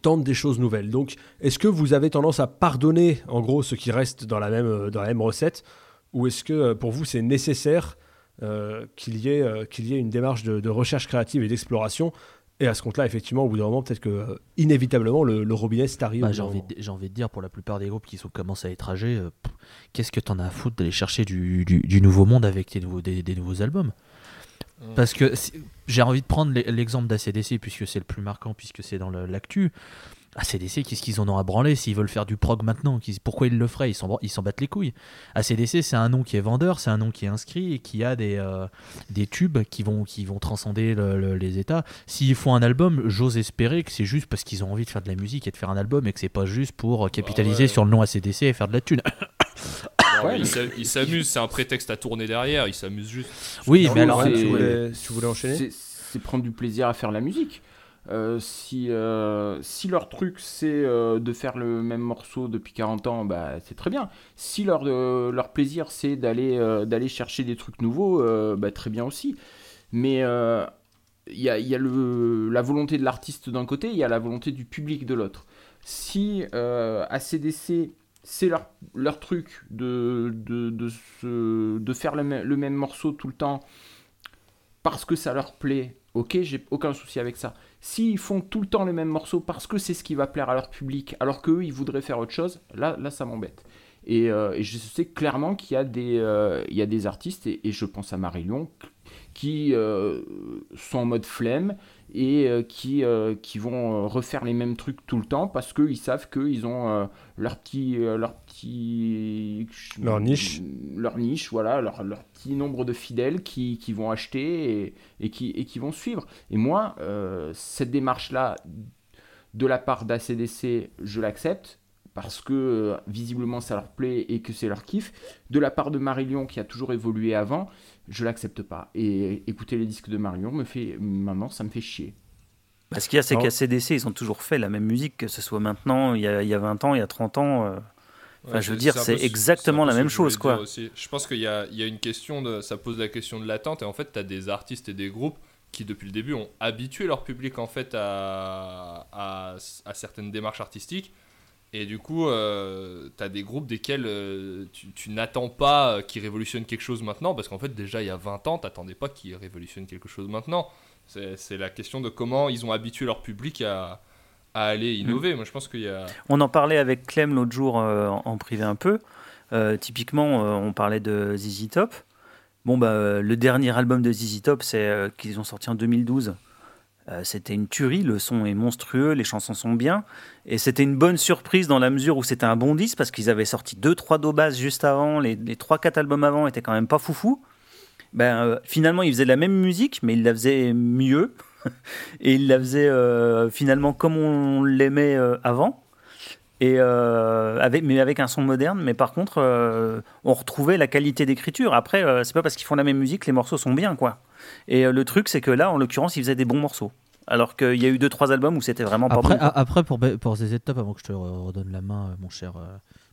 tente des choses nouvelles. Donc, est-ce que vous avez tendance à pardonner, en gros, ce qui reste dans la même, dans la même recette Ou est-ce que, pour vous, c'est nécessaire euh, qu'il y, ait, euh, qu'il y ait une démarche de, de recherche créative et d'exploration Et à ce compte-là, effectivement, au bout d'un moment, peut-être que euh, inévitablement le, le robinet s'est arrivé. Bah, j'ai, envie de, j'ai envie de dire, pour la plupart des groupes qui sont, commencent à être âgés, euh, pff, qu'est-ce que t'en as à foutre d'aller chercher du, du- du nouveau monde avec des nouveaux, des, des nouveaux albums? Mm. Parce que j'ai envie de prendre l'e- l'exemple d'ACDC, puisque c'est le plus marquant, puisque c'est dans l'actu. ACDC, qu'est-ce qu'ils en ont à branler s'ils veulent faire du prog maintenant Pourquoi ils le feraient Ils s'en, bran- ils s'en battent les couilles. ACDC, c'est un nom qui est vendeur, c'est un nom qui est inscrit et qui a des, euh, des tubes qui vont, qui vont transcender le- le- les états. S'ils font un album, j'ose espérer que c'est juste parce qu'ils ont envie de faire de la musique et de faire un album et que c'est pas juste pour capitaliser ouais. sur le nom ACDC et faire de la thune. Non, Ouais, il s'amuse, c'est un prétexte à tourner derrière, il s'amuse juste. Oui, mais alors. Tu, voulais, tu voulais enchaîner C'est- C'est prendre du plaisir à faire la musique. Euh, si, euh, si leur truc c'est euh, de faire le même morceau depuis 40 ans, bah, c'est très bien. Si leur, leur plaisir c'est d'aller chercher des trucs nouveaux, bah, très bien aussi. Mais il y a, y a le, la volonté de l'artiste d'un côté, il y a la volonté du public de l'autre. Si euh, ACDC c'est leur, leur truc de, de, de, se- de faire le, le même morceau tout le temps parce que ça leur plaît, ok, j'ai aucun souci avec ça. S'ils font tout le temps le même morceau parce que c'est ce qui va plaire à leur public, alors qu'eux, ils voudraient faire autre chose, là, là ça m'embête. Et, euh, et je sais clairement qu'il y, a des, euh, y a des artistes, et, je pense à Marie-Lyon, qui euh, sont en mode flemme et euh, qui, euh, qui vont euh, refaire les mêmes trucs tout le temps parce qu'ils savent qu'ils ont euh, leur petit... leur petit Leur niche. Leur niche, voilà, leur, leur petit nombre de fidèles qui, qui vont acheter et, et qui, et qui vont suivre. Et moi, cette démarche-là, de la part d'ACDC, je l'accepte parce que visiblement ça leur plaît et que c'est leur kiff. De la part de Marillion qui a toujours évolué avant, je l'accepte pas. Et écouter les disques de Marillion me fait maintenant ça me fait chier. Bah, ce qu'il y a, c'est Alors- qu'ACDC, ils ont toujours fait la même musique, que ce soit maintenant, il y a, il y a 20 ans, il y a 30 ans. euh, Enfin, je veux dire, c'est exactement la même chose, quoi. aussi. Je pense qu'il y a, il y a une question de, ça pose la question de l'attente et en fait, tu as des artistes et des groupes qui depuis le début ont habitué leur public en fait à, à, à certaines démarches artistiques et du coup, tu as des groupes desquels euh, tu, tu n'attends pas euh, qu'ils révolutionnent quelque chose maintenant parce qu'en fait déjà il y a 20 ans, t'attendais pas qu'ils révolutionnent quelque chose maintenant. C'est la question de comment ils ont habitué leur public à, à aller innover. Moi je pense qu'il y a... On en parlait avec Clem l'autre jour euh, en, en privé un peu. Euh, typiquement, euh, on parlait de ZZ Top. Bon, bah, euh, le dernier album de ZZ Top, c'est euh, qu'ils ont sorti en 2012. Euh, c'était une tuerie, le son est monstrueux, les chansons sont bien. Et c'était une bonne surprise dans la mesure où c'était un bon disque parce qu'ils avaient sorti 2-3 dos juste avant, les, les 3-4 albums avant étaient quand même pas foufou. Ben, euh, finalement, ils faisaient la même musique, mais ils la faisaient mieux. et ils la faisaient euh, finalement comme on l'aimait avant. Et euh, avec, mais avec un son moderne, mais par contre, euh, on retrouvait la qualité d'écriture. Après, euh, c'est pas parce qu'ils font la même musique que les morceaux sont bien, quoi. Et euh, le truc, c'est que là, en l'occurrence, ils faisaient des bons morceaux. Alors qu'il y a eu deux trois albums où c'était vraiment pas Après, bon. après pour, pour ZZ Top, avant que je te re- redonne la main, mon cher,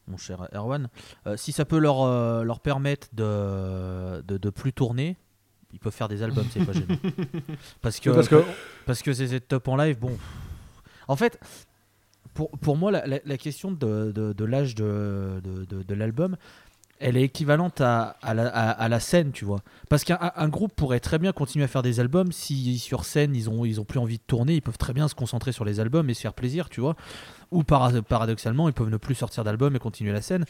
mon cher Erwan, euh, si ça peut leur, euh, leur permettre de, de, de plus tourner, ils peuvent faire des albums, c'est pas gênant. Parce que, Parce que parce que ZZ Top en live, bon. En fait, pour, moi, la, question de, l'âge de, l'album, elle est équivalente à, la, scène, tu vois. Parce qu'un un groupe pourrait très bien continuer à faire des albums si sur scène ils ont, ils ont plus envie de tourner, ils peuvent très bien se concentrer sur les albums et se faire plaisir, tu vois. Ou para- paradoxalement, ils peuvent ne plus sortir d'album et continuer la scène.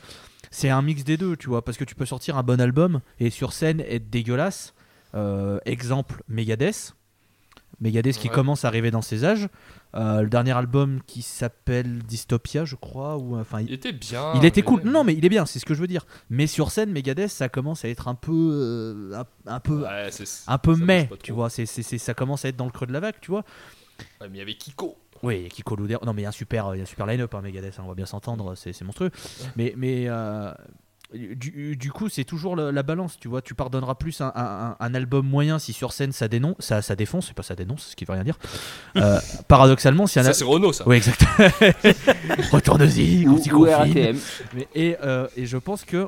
C'est un mix des deux, tu vois. Parce que tu peux sortir un bon album et sur scène être dégueulasse. Euh, exemple, Megadeth. Megadeth qui Ouais. commence à arriver dans ses âges. Euh, le dernier album qui s'appelle Dystopia, je crois, ou enfin, Il était bien. il était cool. Non, mais il est bien, c'est ce que je veux dire. Mais sur scène, Megadeth, ça commence à être un peu, euh, un, peu, Ouais, un peu mais, tu vois. Ça commence à être dans le creux de la vague, tu vois. Ouais, mais il y avait Kiko. Oui, Kiko Louder. Non, mais il y a un super, il y a un super line-up, hein, Megadeth. hein, on va bien s'entendre, c'est, c'est monstrueux. Mais, mais euh, du, du coup, c'est toujours la balance, tu vois. Tu pardonneras plus un, un- un album moyen si sur scène ça dénonce, ça, ça défonce, c'est pas ça dénonce, ce qui veut rien dire. Euh, paradoxalement, si un Ça c'est Renault ça. oui, exact. Retourne-y, il ou confine. Et, euh, et je pense que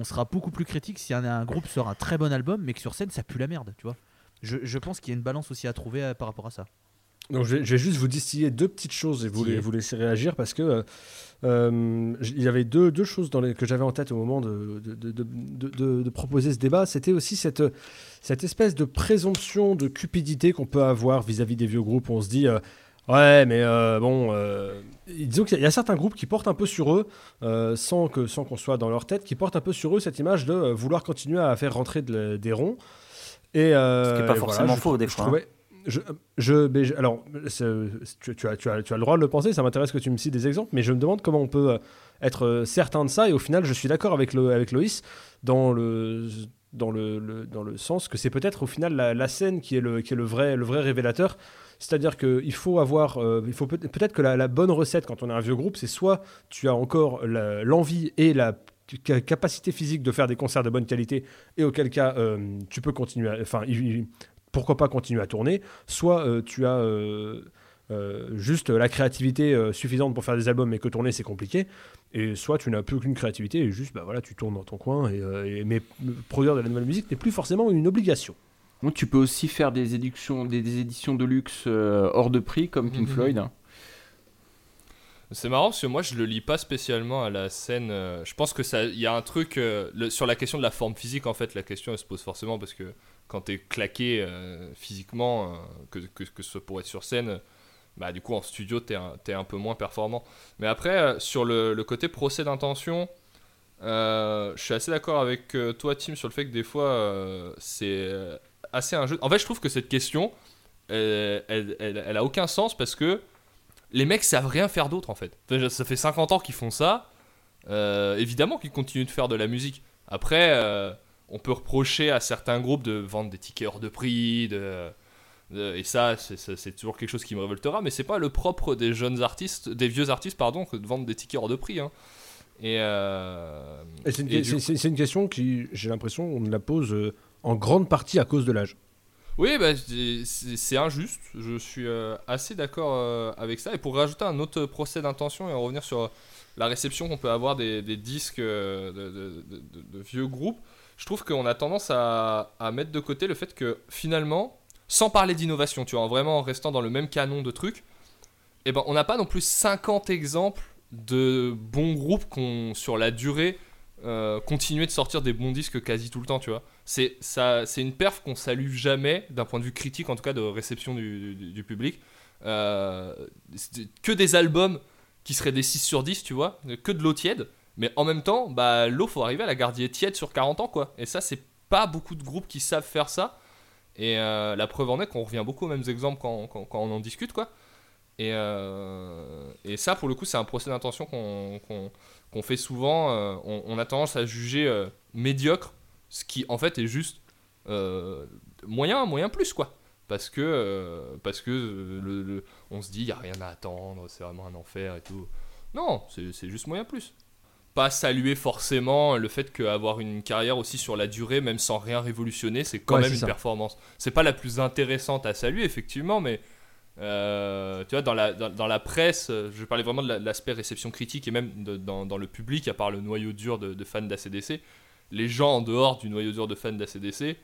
on sera beaucoup plus critique si un, un groupe sort un très bon album, mais que sur scène ça pue la merde, tu vois. Je, je pense qu'il y a une balance aussi à trouver euh, par rapport à ça. Donc je vais, je vais juste vous distiller deux petites choses et vous, Distiller. les- vous laisser réagir parce que euh, euh, il y avait deux, deux choses dans les, que j'avais en tête au moment de, proposer ce débat. C'était aussi cette, cette espèce de présomption de cupidité qu'on peut avoir vis-à-vis des vieux groupes. On se dit, euh, ouais, mais euh, bon, euh, disons qu'il y a- il y a certains groupes qui portent un peu sur eux, euh, sans qu'on soit dans leur tête, qui portent un peu sur eux cette image de vouloir continuer à faire rentrer de des ronds. Et, Ce qui est pas forcément je faux, des fois, hein. Je, alors, tu, as, tu, as, tu as le droit de le penser, ça m'intéresse que tu me cites des exemples, mais je me demande comment on peut euh, être euh, certain de ça, et au final, je suis d'accord avec, Loïs dans le, dans, le, dans le sens que c'est peut-être au final la, scène qui est le, qui est le, vrai, le vrai révélateur. C'est-à-dire qu'il faut avoir, euh, peut-être que la, bonne recette quand on est un vieux groupe, c'est soit tu as encore l'envie et la ca- capacité physique de faire des concerts de bonne qualité, et auquel cas tu peux continuer, enfin, pourquoi pas continuer à tourner, soit euh, tu as euh, euh, juste la créativité euh, suffisante pour faire des albums, mais que tourner c'est compliqué, et soit tu n'as plus aucune créativité et juste bah voilà tu tournes dans ton coin, et, euh, et- mais produire de la nouvelle musique n'est plus forcément une obligation. Donc, tu peux aussi faire des éditions, des, des éditions de luxe euh, hors de prix comme Pink Mhm. Floyd. hein. C'est marrant parce que moi je le lis pas spécialement à la scène. je pense que ça, il y a un truc euh, le- sur la question de la forme physique en fait. La question elle se pose forcément parce que quand t'es claqué euh, physiquement, euh, que, que, que ce pour être sur scène, bah du coup en studio t'es un, un peu moins performant. Mais après euh, sur le, côté procès d'intention, je suis assez d'accord avec toi Tim sur le fait que des fois c'est assez un jeu. En fait je trouve que cette question elle, a aucun sens parce que les mecs savent rien faire d'autre en fait. Ça fait 50 ans qu'ils font ça. Évidemment qu'ils continuent de faire de la musique. Après, on peut reprocher à certains groupes de vendre des tickets hors de prix. De, de- et ça, c'est- toujours quelque chose qui me révoltera. Mais c'est pas le propre des jeunes artistes, des vieux artistes, pardon, que de vendre des tickets hors de prix. hein. Et, euh, Et c'est une, question qui, j'ai l'impression, on la pose euh, en grande partie à cause de l'âge. Oui, bah, c'est injuste. Je suis euh, assez d'accord avec ça. Et pour rajouter un autre procès d'intention et en revenir sur la réception qu'on peut avoir des, des disques de, de- de- de- de vieux groupes, je trouve qu'on a tendance à, mettre de côté le fait que finalement, sans parler d'innovation, tu vois, en vraiment en restant dans le même canon de trucs, eh ben, on n'a pas non plus 50 exemples de bons groupes qu'on, sur la durée, euh, continuaient de sortir des bons disques quasi tout le temps, tu vois. C'est, une perf qu'on salue jamais, d'un point de vue critique, en tout cas de réception du, public. Euh, que des albums qui seraient des 6 sur 10, tu vois, que de l'eau tiède. Mais en même temps, bah, l'eau, faut arriver à la garder tiède sur 40 ans, quoi. Et ça, c'est pas beaucoup de groupes qui savent faire ça. Et euh, la preuve en est qu'on revient beaucoup aux mêmes exemples quand, quand- on en discute, quoi. Et, euh, et ça, pour le coup, c'est un procès d'intention qu'on qu'on- qu'on fait souvent. Euh, on, a tendance à juger médiocre, ce qui en fait est juste moyen, moyen plus, quoi. Parce que, parce que le, on se dit, il n'y a rien à attendre, c'est vraiment un enfer et tout. Non, c'est juste moyen plus. Pas saluer forcément le fait qu'avoir une carrière aussi sur la durée, même sans rien révolutionner, c'est quand Ouais, même une ça. performance. C'est pas la plus intéressante à saluer, effectivement, mais euh, tu vois, dans la, dans, dans la presse, je parlais vraiment de la- de l'aspect réception critique et même de- dans, dans le public, à part le noyau dur de, de fans d'ACDC, les gens en dehors du noyau dur de fans d'ACDC,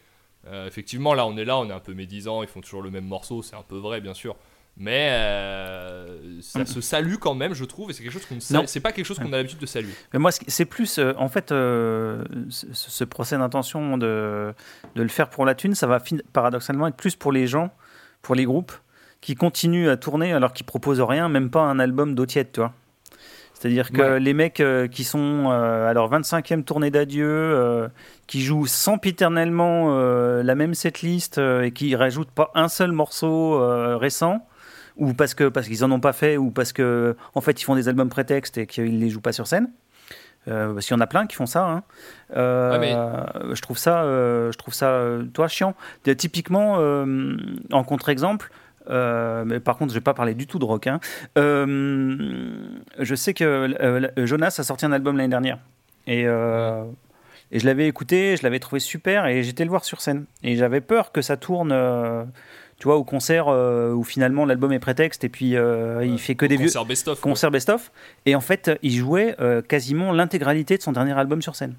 euh, effectivement, là, on est là, on est un peu médisant, ils font toujours le même morceau, c'est un peu vrai, bien sûr. Mais euh, ça se salue quand même, je trouve, et c'est quelque chose qu'on c'est pas quelque chose qu'on a l'habitude de saluer. Mais moi, c'est plus, euh, en fait, euh, ce, ce procès d'intention de, de le faire pour la thune, ça va paradoxalement être plus pour les gens, pour les groupes, qui continuent à tourner alors qu'ils proposent rien, même pas un album d'eau tiède, tu vois. C'est-à-dire que Ouais. les mecs euh, qui sont euh, à leur 25e tournée d'adieu, euh, qui jouent sempiternellement euh, la même setlist et qui rajoutent pas un seul morceau récent, ou parce que parce qu'ils en ont pas fait, ou parce que en fait ils font des albums prétextes et qu'ils les jouent pas sur scène. Euh, parce qu'il y en a plein qui font ça. hein. Euh, Ouais, mais- Je trouve ça, euh, je trouve ça, euh, toi, chiant. Typiquement, en contre-exemple, euh, mais par contre, je vais pas parler du tout de rock. hein. Euh, je sais que euh, Jonas a sorti un album l'année dernière. Et, et je l'avais écouté, je l'avais trouvé super et j'étais le voir sur scène. Et j'avais peur que ça tourne, tu vois, au concert euh, où finalement l'album est prétexte et puis euh, il fait que des vieux Concert best-of. quoi. concert best-of. Et en fait, il jouait euh, quasiment l'intégralité de son dernier album sur scène.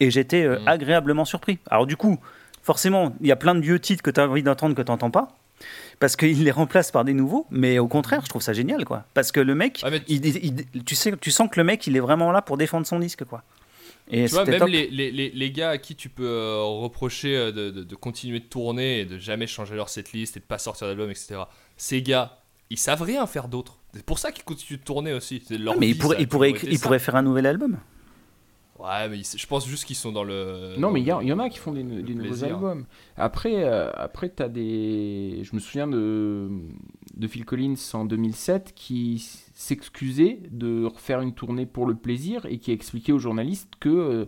Et j'étais Mhm. agréablement surpris. Alors du coup, forcément, il y a plein de vieux titres que tu as envie d'entendre que tu n'entends pas. Parce qu'il les remplace par des nouveaux, mais au contraire, je trouve ça génial, quoi. Parce que le mec, Ah, mais il- il- tu, sais, tu sens que le mec, il est vraiment là pour défendre son disque, quoi. Et Tu vois, même les, les, les, les gars à qui tu peux euh, reprocher euh, de, de, de continuer de tourner et de jamais changer leur setlist et de pas sortir d'album, etc. Ces gars, ils savent rien faire d'autre. C'est pour ça qu'ils continuent de tourner aussi. C'est leur Ah, mais vie, il pourrait, ça a il, pourrait, toujours écri- été il ça. pourrait faire un nouvel album. Ouais, mais ils- je pense juste qu'ils sont dans le. Non, dans mais il y, le- a- il y en a qui font des, des nouveaux albums. Après, euh, après tu as des. Je me souviens de, de Phil Collins en 2007 qui s'excusait de refaire une tournée pour le plaisir et qui expliquait aux journalistes que euh,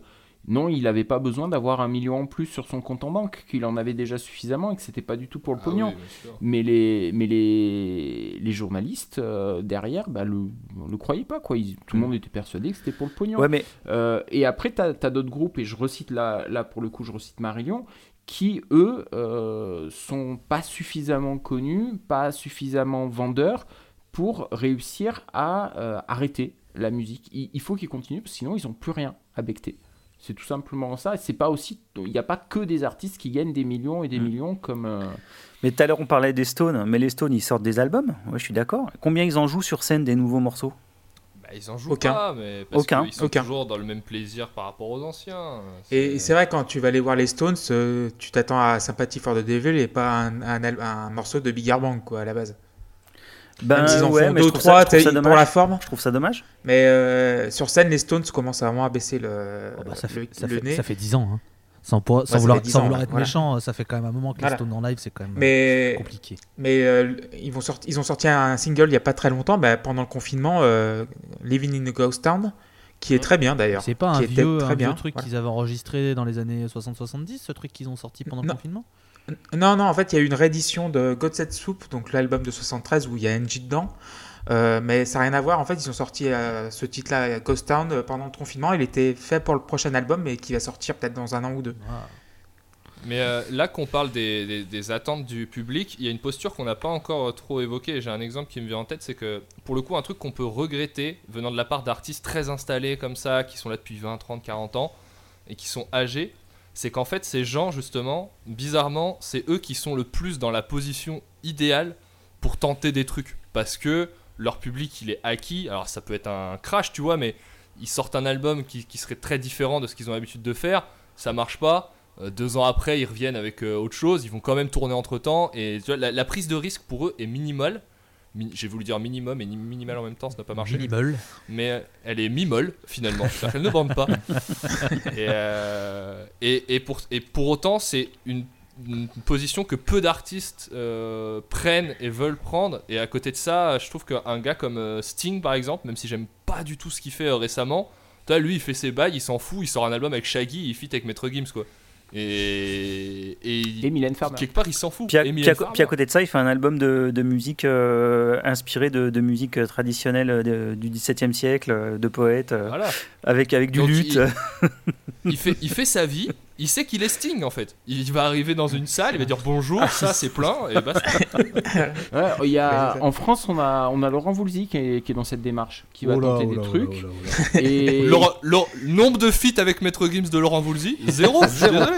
non, il n'avait pas besoin d'avoir un million en plus sur son compte en banque, qu'il en avait déjà suffisamment et que c'était pas du tout pour le Ah pognon. oui. Mais les, mais les, les journalistes euh, derrière bah, le, le croyaient pas. Quoi. Ils- tout le monde était persuadé que c'était pour le pognon. Ouais, mais Euh, et après, tu as, d'autres groupes, et je recite là, là pour le coup, je recite Marillion, qui eux euh, sont pas suffisamment connus, pas suffisamment vendeurs pour réussir à euh, arrêter la musique. Il, il faut qu'ils continuent, parce que sinon ils n'ont plus rien à becter. C'est tout simplement ça. C'est pas aussi, il n'y a pas que des artistes qui gagnent des millions et des Mm. millions comme. euh, Mais tout à l'heure, on parlait des Stones, mais les Stones, ils sortent des albums. Ouais, je suis d'accord. Combien ils en jouent sur scène des nouveaux morceaux? Bah, ils en jouent Aucun. pas, mais parce Aucun. qu'ils sont Aucun. toujours dans le même plaisir par rapport aux anciens. Et c'est vrai, quand tu vas aller voir les Stones, euh, tu t'attends à Sympathy for the Devil et pas un, un, un morceau de Bigger Bang, quoi, à la base. Ben Même en ouais, font mais deux je ou pour la forme. Je trouve ça dommage. Mais euh, sur scène, les Stones commencent vraiment à baisser le, Oh, bah, ça, le, fait, ça, le fait, nez. ça fait 10 ans. hein. Sans, pour- sans ça vouloir, fait 10 sans ans, vouloir ouais, être voilà. méchant, ça fait quand même un moment que Voilà. les Stones en live, c'est quand même euh, Mais, compliqué. mais euh, ils, vont sorti- ils ont sorti un single il n'y a pas très longtemps, bah, pendant le confinement, euh, Living in a Ghost Town, qui est très bien d'ailleurs. C'est pas un qui était vieux, très un vieux bien, truc voilà. qu'ils avaient enregistré dans les années 60-70, ce truc qu'ils ont sorti pendant le confinement? Non, non, en fait, il y a eu une réédition de God Set Soup, donc l'album de 73 où il y a NG dedans. Euh, mais ça n'a rien à voir. En fait, ils ont sorti euh, ce titre-là, Ghost Town, euh, pendant le confinement. Il était fait pour le prochain album, mais qui va sortir peut-être dans un an ou deux. Ah. Mais euh, là qu'on parle des, attentes du public, il y a une posture qu'on n'a pas encore trop évoquée. J'ai un exemple qui me vient en tête, c'est que pour le coup, un truc qu'on peut regretter venant de la part d'artistes très installés comme ça, qui sont là depuis 20, 30, 40 ans et qui sont âgés, c'est qu'en fait, ces gens, justement, bizarrement, c'est eux qui sont le plus dans la position idéale pour tenter des trucs. Parce que leur public, il est acquis. Alors, ça peut être un crash, tu vois, mais ils sortent un album qui, serait très différent de ce qu'ils ont l'habitude de faire. Ça marche pas. Euh, deux ans après, ils reviennent avec euh, autre chose. Ils vont quand même tourner entre temps. Et la, la prise de risque pour eux est minimale. J'ai voulu dire minimum et ni- minimal en même temps, ça n'a pas marché. Minimal. Mais euh, elle est mi-molle finalement. C'est-à-dire qu'elle ne bande pas. et, euh, et, et pour, et pour autant, c'est une, une position que peu d'artistes euh, prennent et veulent prendre. Et à côté de ça, je trouve qu'un gars comme Sting, par exemple, même si j'aime pas du tout ce qu'il fait euh, récemment, toi, lui, il fait ses bails, il s'en fout, il sort un album avec Shaggy, il fit avec Maître Gims, quoi. Et, et, il- Et Mylène Farmer. quelque part, il s'en fout. Puis à, puis puis côté de ça, il fait un album de, de musique euh, inspiré de, de musique euh, traditionnelle euh, de- du XVIIe siècle, euh, de poètes, euh, Voilà. avec, avec du Donc, luth. il- il fait, il fait sa vie, il sait qu'il est Sting en fait. Il va arriver dans une salle, il va dire bonjour, ça c'est plein, et basta. Ouais, il y a, en France, on a, on a Laurent Voulzy qui est, qui est dans cette démarche, qui va Oh tenter oh des oh trucs. Et Laurent- nombre de feats avec Maître Gims de Laurent Voulzy, zéro. désolé.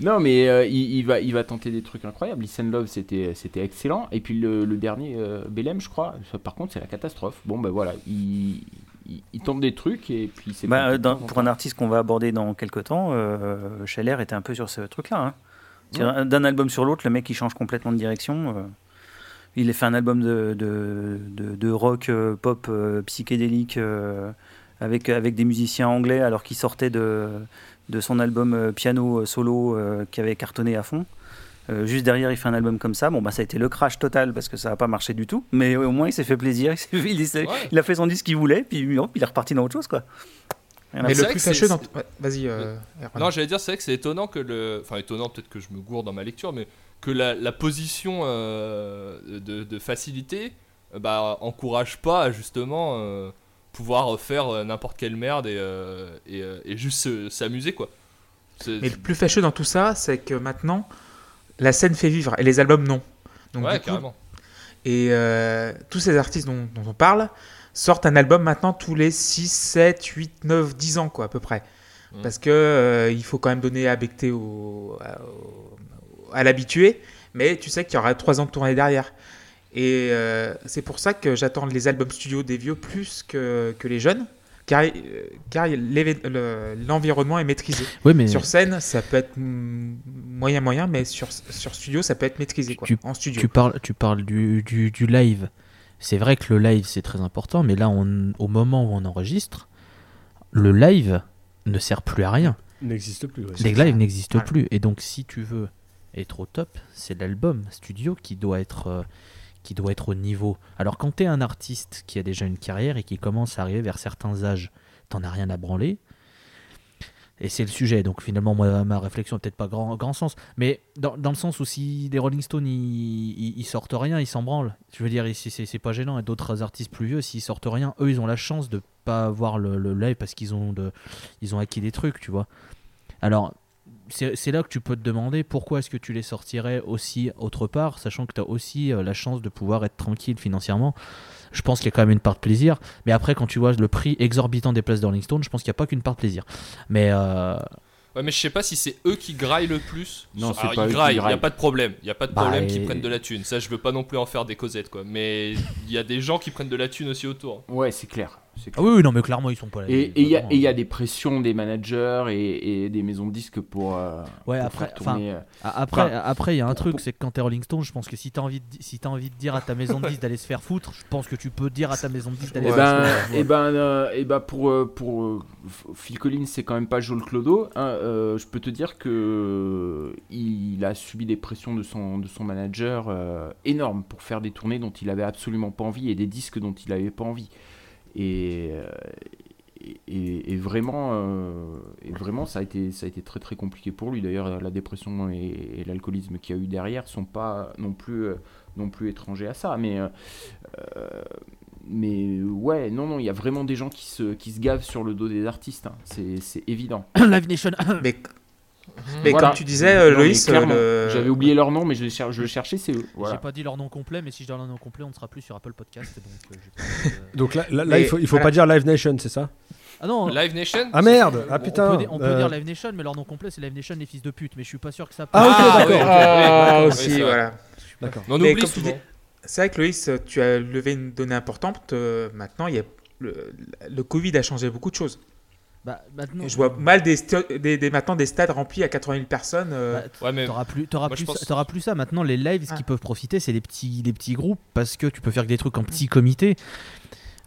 Non, mais euh, il, il va, il va tenter des trucs incroyables. Listen Love, c'était, c'était excellent. Et puis le, le dernier, euh, Belém, je crois, par contre, c'est la catastrophe. Bon, ben voilà, il, il, il tente des trucs et puis c'est Bah, euh, dans- pour un artiste qu'on va aborder dans quelques temps, euh, Scheller était un peu sur ce truc-là. hein. Ouais. D'un album sur l'autre, le mec il change complètement de direction. euh. il a fait un album de, de, de- de rock euh, pop psychédélique avec, avec des musiciens anglais alors qu'il sortait de, de son album piano solo qui avait cartonné à fond. Euh, juste derrière, il fait un album comme ça. Bon, bah, ça a été le crash total parce que ça n'a pas marché du tout. Mais au moins, il s'est fait plaisir. Il, s'est fait- il s'est- Ouais. il a fait son disque qu'il voulait, puis hop, il est reparti dans autre chose, quoi. Mais le plus fâcheux dans. Ouais, Vas-y, euh. Non, j'allais dire, c'est vrai que c'est étonnant que le. Enfin, étonnant, peut-être que je me gourde dans ma lecture, mais que la, la position euh, de, de facilité euh, bah, encourage pas à justement euh, pouvoir faire n'importe quelle merde et, euh, et, et juste se- s'amuser, quoi. Mais le plus fâcheux dans tout ça, c'est que maintenant, la scène fait vivre et les albums non. Donc, ouais, du coup, carrément. Et euh, tous ces artistes dont, dont on parle sortent un album maintenant tous les 6, 7, 8, 9, 10 ans, quoi, à peu près. Mm. Parce que euh, il faut quand même donner à becter aux, à- à l'habitué, mais tu sais qu'il y aura trois ans de tournée derrière. Et euh, c'est pour ça que j'attends les albums studio des vieux plus que, que les jeunes, car, euh, car l'éve- le- l'environnement est maîtrisé. Oui, mais Sur scène, ça peut être moyen moyen, mais sur, sur studio, ça peut être maîtrisé quoi, Tu- en studio. tu parles, tu parles du, du, du live. C'est vrai que le live c'est très important, mais là, on, au moment où on enregistre, le live ne sert plus à rien. N'existe plus. ouais. Les lives n'existent plus. Et donc, si tu veux être au top, c'est l'album studio qui doit être, euh, qui doit être au niveau. Alors, quand tu es un artiste qui a déjà une carrière et qui commence à arriver vers certains âges, t'en as rien à branler. Et c'est le sujet. Donc, finalement, moi, ma réflexion peut-être pas grand, grand sens. Mais dans, dans le sens où si les Rolling Stones ils, sortent rien, ils s'en branlent. Je veux dire, c'est pas gênant. Et d'autres artistes plus vieux, s'ils sortent rien, eux, ils ont la chance de pas avoir le, le live parce qu'ils ont, de- ils ont acquis des trucs, tu vois. Alors, c'est là que tu peux te demander pourquoi est-ce que tu les sortirais aussi autre part, sachant que tu as aussi euh, la chance de pouvoir être tranquille financièrement. Je pense qu'il y a quand même une part de plaisir. Mais après, quand tu vois le prix exorbitant des places de Rolling Stone, je pense qu'il n'y a pas qu'une part de plaisir. Mais euh, Ouais, mais je sais pas si c'est eux qui graillent le plus. Non, Alors, pas eux ils qui graillent, il y a pas de problème. Il y a pas de Bah, problème qu'ils et- prennent de la thune. Ça, je veux pas non plus en faire des causettes, quoi. Mais il y a des gens qui prennent de la thune aussi autour. Ouais, c'est clair. Ah oui, oui, non, mais clairement, ils sont pas là. Et et il y, a- et il y a des pressions des managers et, et des maisons de disques pour, euh, Ouais, pour après, tourner. euh, Après, après, il y a un pour- truc, pour- c'est que quand t'es Rolling Stone, je pense que si t'as envie, de, si t'as envie de dire à ta maison de disques d'aller se faire foutre, je pense que tu peux dire à ta maison de disques d'aller Eh se ben, faire foutre. eh ben, euh, eh ben pour, Phil Collins, c'est quand même pas Joel Clodo. hein, je peux te dire que il a subi des pressions de son, de son manager énormes pour faire des tournées dont il avait absolument pas envie et des disques dont il avait pas envie. Et, euh, et, et- vraiment, euh, et vraiment, ça a été, ça a été très très compliqué pour lui. D'ailleurs, la dépression et, et l'alcoolisme qu'il y a eu derrière sont pas non plus, euh, non plus étrangers à ça. Mais euh, mais ouais, non, non, il y a vraiment des gens qui se, qui se gavent sur le dos des artistes, hein. c'est c'est évident. Live Nation. Mais, mais Voilà. comme tu disais, euh, Non, mais Loïs, euh, le- J'avais oublié leur nom, mais je, cher- je le cherchais, c'est eux. J'ai pas dit leur nom complet, mais si je donne leur nom complet, on ne sera plus sur Apple Podcast. Donc, euh, de- Donc là, là, là, Mais il faut, il faut voilà. pas dire Live Nation, c'est ça Ah non, Live Nation Ah merde Ah on putain peut, dire, on peut euh, dire Live Nation, mais leur nom complet c'est Live Nation, les fils de pute. Mais je suis pas sûr que ça. Ah, ok, Ah, d'accord. Ah, d'accord, aussi, oui, c'est vrai. voilà. D'accord. Mais on Mais oublie comme tu souvent. dis- C'est vrai que Loïs, tu as levé une donnée importante. maintenant, il y a le, le Covid a changé beaucoup de choses. Bah, maintenant, Je vois mal des, sto- des, des- maintenant des stades remplis à 80 000 personnes. euh, Bah, Ouais, mais T'auras plus, Moi, je plus, pense- plus ça. Maintenant, les lives, ce Ah. qui peuvent profiter, c'est les petits, les petits groupes parce que tu peux faire que des trucs en petits comités.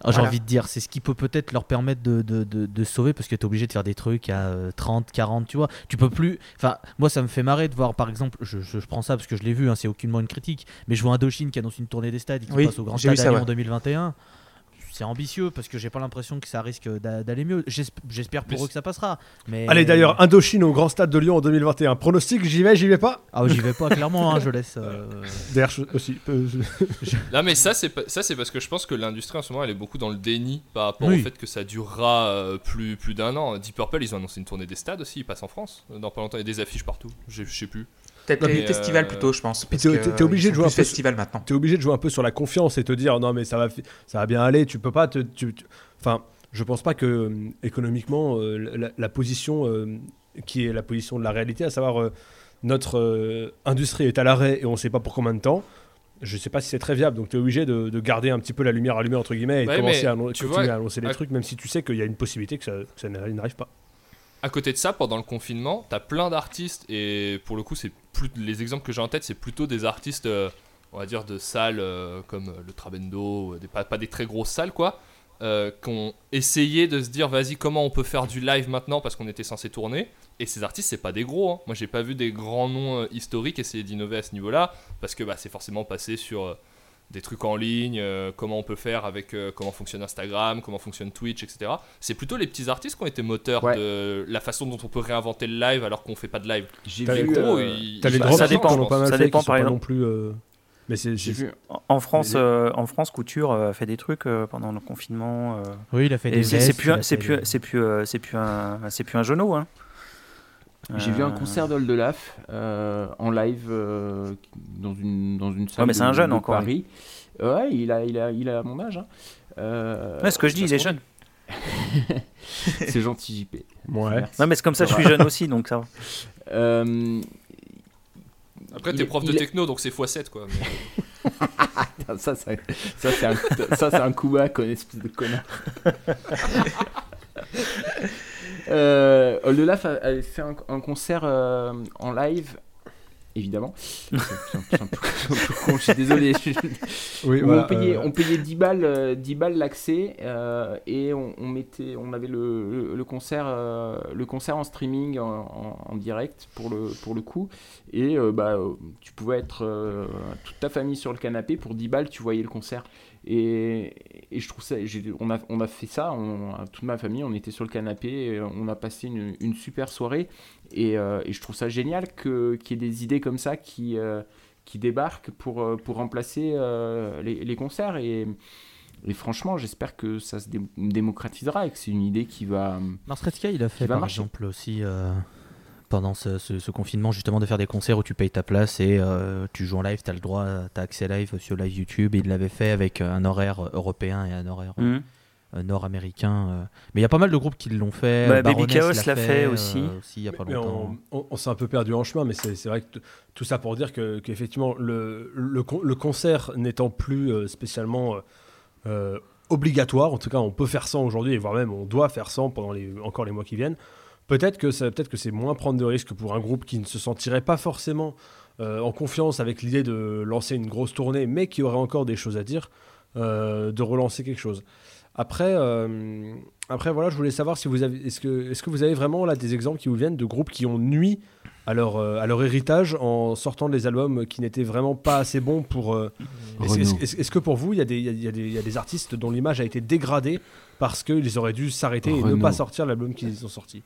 Ah, J'ai Voilà. envie de dire, c'est ce qui peut peut-être leur permettre de, de, de, de sauver parce que tu es obligé de faire des trucs à euh, 30, 40, tu vois. Tu peux plus. Enfin, moi, ça me fait marrer de voir, par exemple, je, je, je prends ça parce que je l'ai vu, hein, c'est aucunement une critique, mais je vois Indochine qui annonce une tournée des stades et qui Oui, passe au Grand Stade ça, ouais. en 2021. C'est ambitieux parce que j'ai pas l'impression que ça risque d'a- d'aller mieux. J'esp- J'espère pour Mais eux que ça passera. Mais... Allez d'ailleurs, Indochine au Grand Stade de Lyon en 2021. Pronostic, j'y vais, j'y vais pas? Ah, j'y vais pas, clairement, hein, je laisse. euh, D'ailleurs, je- aussi. euh, je- Non mais ça c'est pas- ça c'est parce que je pense que l'industrie en ce moment elle est beaucoup dans le déni par rapport Oui. au fait que ça durera euh, plus plus d'un an. Deep Purple ils ont annoncé une tournée des stades aussi, ils passent en France euh, dans pas longtemps. Il y a des affiches partout. Je je sais plus. Peut-être euh, plutôt, je pense. parce t'es- t'es obligé de jouer un peu- festival maintenant. T'es obligé de jouer un peu sur la confiance et te dire non mais ça va, fi- ça va bien aller. Tu peux pas te. tu- tu- Enfin, je pense pas que euh, économiquement euh, la, la position euh, qui est la position de la réalité, à savoir euh, notre euh, industrie est à l'arrêt et on sait pas pour combien de temps. Je sais pas si c'est très viable, donc tu es obligé de, de garder un petit peu la lumière allumée entre guillemets et Ouais, commencer à tu continuer vois, à annoncer les à- trucs, même si tu sais qu'il y a une possibilité que ça, que ça n'arrive pas. À côté de ça, pendant le confinement, t'as plein d'artistes et pour le coup, c'est plus les exemples que j'ai en tête, c'est plutôt des artistes, euh, on va dire de salles euh, comme euh, le Trabendo, des, pas, des très grosses salles quoi, qui ont essayé de se dire vas-y comment on peut faire du live maintenant parce qu'on était censé tourner. Et ces artistes, c'est pas des gros. hein. Moi, j'ai pas vu des grands noms historiques essayer d'innover à ce niveau-là parce que bah, c'est forcément passé sur des trucs en ligne, euh, comment on peut faire avec euh, comment fonctionne Instagram, comment fonctionne Twitch, etc. C'est plutôt les petits artistes qui ont été moteurs Ouais. de la façon dont on peut réinventer le live alors qu'on fait pas de live. J'ai vu, gros, euh, les bah, ça dépend, pas mal ça fait, dépend, par exemple. non plus. euh, Mais c'est j'ai c'est- vu. En- France, euh, en France, Couture a fait des trucs euh, pendant le confinement. euh, Oui, il a fait des c'est plus, c'est plus, c'est plus, c'est plus un, c'est plus un genou. Hein. J'ai vu un Euh, concert d'Oldelaf euh, en live euh, dans une dans une salle mais c'est un jeune encore, Paris. Ouais, il a il a il a mon âge. Hein. Euh, Ouais, ce que je dis, il est jeune. c'est gentil JP. Ouais. Merci. Non, mais c'est comme ça, je suis jeune aussi, donc ça va. Euh, Après, t'es prof de il techno, donc c'est x7 quoi. mais- ça, ça, ça, c'est un, ça, c'est un coup bas, espèce de connard. euh, Oldelaf a, a fait un, un concert euh, en live, évidemment. Je suis désolé. Oui, voilà, on, payait, euh, on payait 10 balles, euh, 10 balles l'accès euh, et on, on mettait, on avait le, le, le concert, euh, le concert en streaming en, en- en direct pour le, pour le coup. Et euh, bah, euh, tu pouvais être euh, toute ta famille sur le canapé pour 10 balles, tu voyais le concert. Et, et je trouve ça, on a, on a fait ça, on- toute ma famille, on était sur le canapé, et on a passé une, une super soirée. Et, euh, et je trouve ça génial qu'il y ait des idées comme ça qui, euh, qui débarquent pour, euh, pour remplacer euh, les, les concerts. Et, et franchement, j'espère que ça se dé- démocratisera et que c'est une idée qui va. Mars Red Sky, il a fait par marcher. exemple aussi euh, pendant ce, ce- ce confinement justement de faire des concerts où tu payes ta place et euh, tu joues en live, tu as le droit, tu as accès live sur live YouTube. Et il l'avait fait avec euh, un horaire européen et un horaire Mhm. euh, nord-américain. euh. Mais il y a pas mal de groupes qui l'ont fait. Bah, Baby Chaos l'a fait euh, aussi. il y a pas longtemps. on, on- on s'est un peu perdu en chemin, mais c'est vrai que tout ça pour dire que- qu'effectivement, le, le, con- le concert n'étant plus euh, spécialement euh, euh, obligatoire, en tout cas, on peut faire sans aujourd'hui, et voire même on doit faire sans pendant les, encore les mois qui viennent. Peut-être que ça- peut-être que c'est moins prendre de risques pour un groupe qui ne se sentirait pas forcément euh, en confiance avec l'idée de lancer une grosse tournée, mais qui aurait encore des choses à dire, euh, de relancer quelque chose. Après, euh, après voilà, je voulais savoir si vous avez, est-ce que, est-ce que vous avez vraiment là des exemples qui vous viennent de groupes qui ont nui à leur, à leur héritage en sortant des albums qui n'étaient vraiment pas assez bons pour. est-ce, que pour vous, il y, a des- il y a- y a des- y a des artistes dont l'image a été dégradée parce qu'ils auraient dû s'arrêter et ne pas sortir l'album qu'ils ont sorti?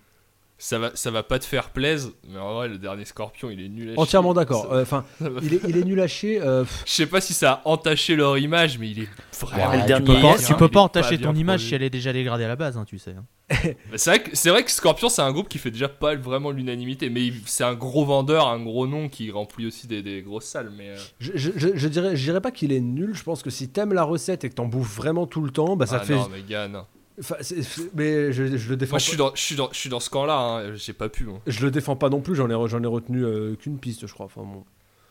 Ça va, ça va pas te faire plaisir, mais en vrai, le dernier Scorpion, il est nul à chier. Entièrement d'accord. Euh, Enfin, va- il, est, il est nul à chier. euh, Je sais pas si ça a entaché leur image, mais il est vraiment. le tu dernier peux pas, tu hein, peux pas entacher ton image produit. si elle est déjà dégradée à la base, hein, tu sais. hein. Bah, C'est vrai, vrai que Scorpion, c'est un groupe qui fait déjà pas vraiment l'unanimité, mais c'est un gros vendeur, un gros nom qui remplit aussi des, des grosses salles. Mais euh, je, je, je, je dirais, je dirais pas qu'il est nul. Je pense que si t'aimes la recette et que t'en bouffes vraiment tout le temps, bah ça ah te fait. non, mais gars, non. Enfin, mais je, je le défends. Moi, je pas- suis dans, je suis dans, je suis dans ce camp-là. hein, J'ai pas pu. moi. Je le défends pas non plus, j'en ai, j'en ai retenu euh, qu'une piste, je crois. Enfin, bon.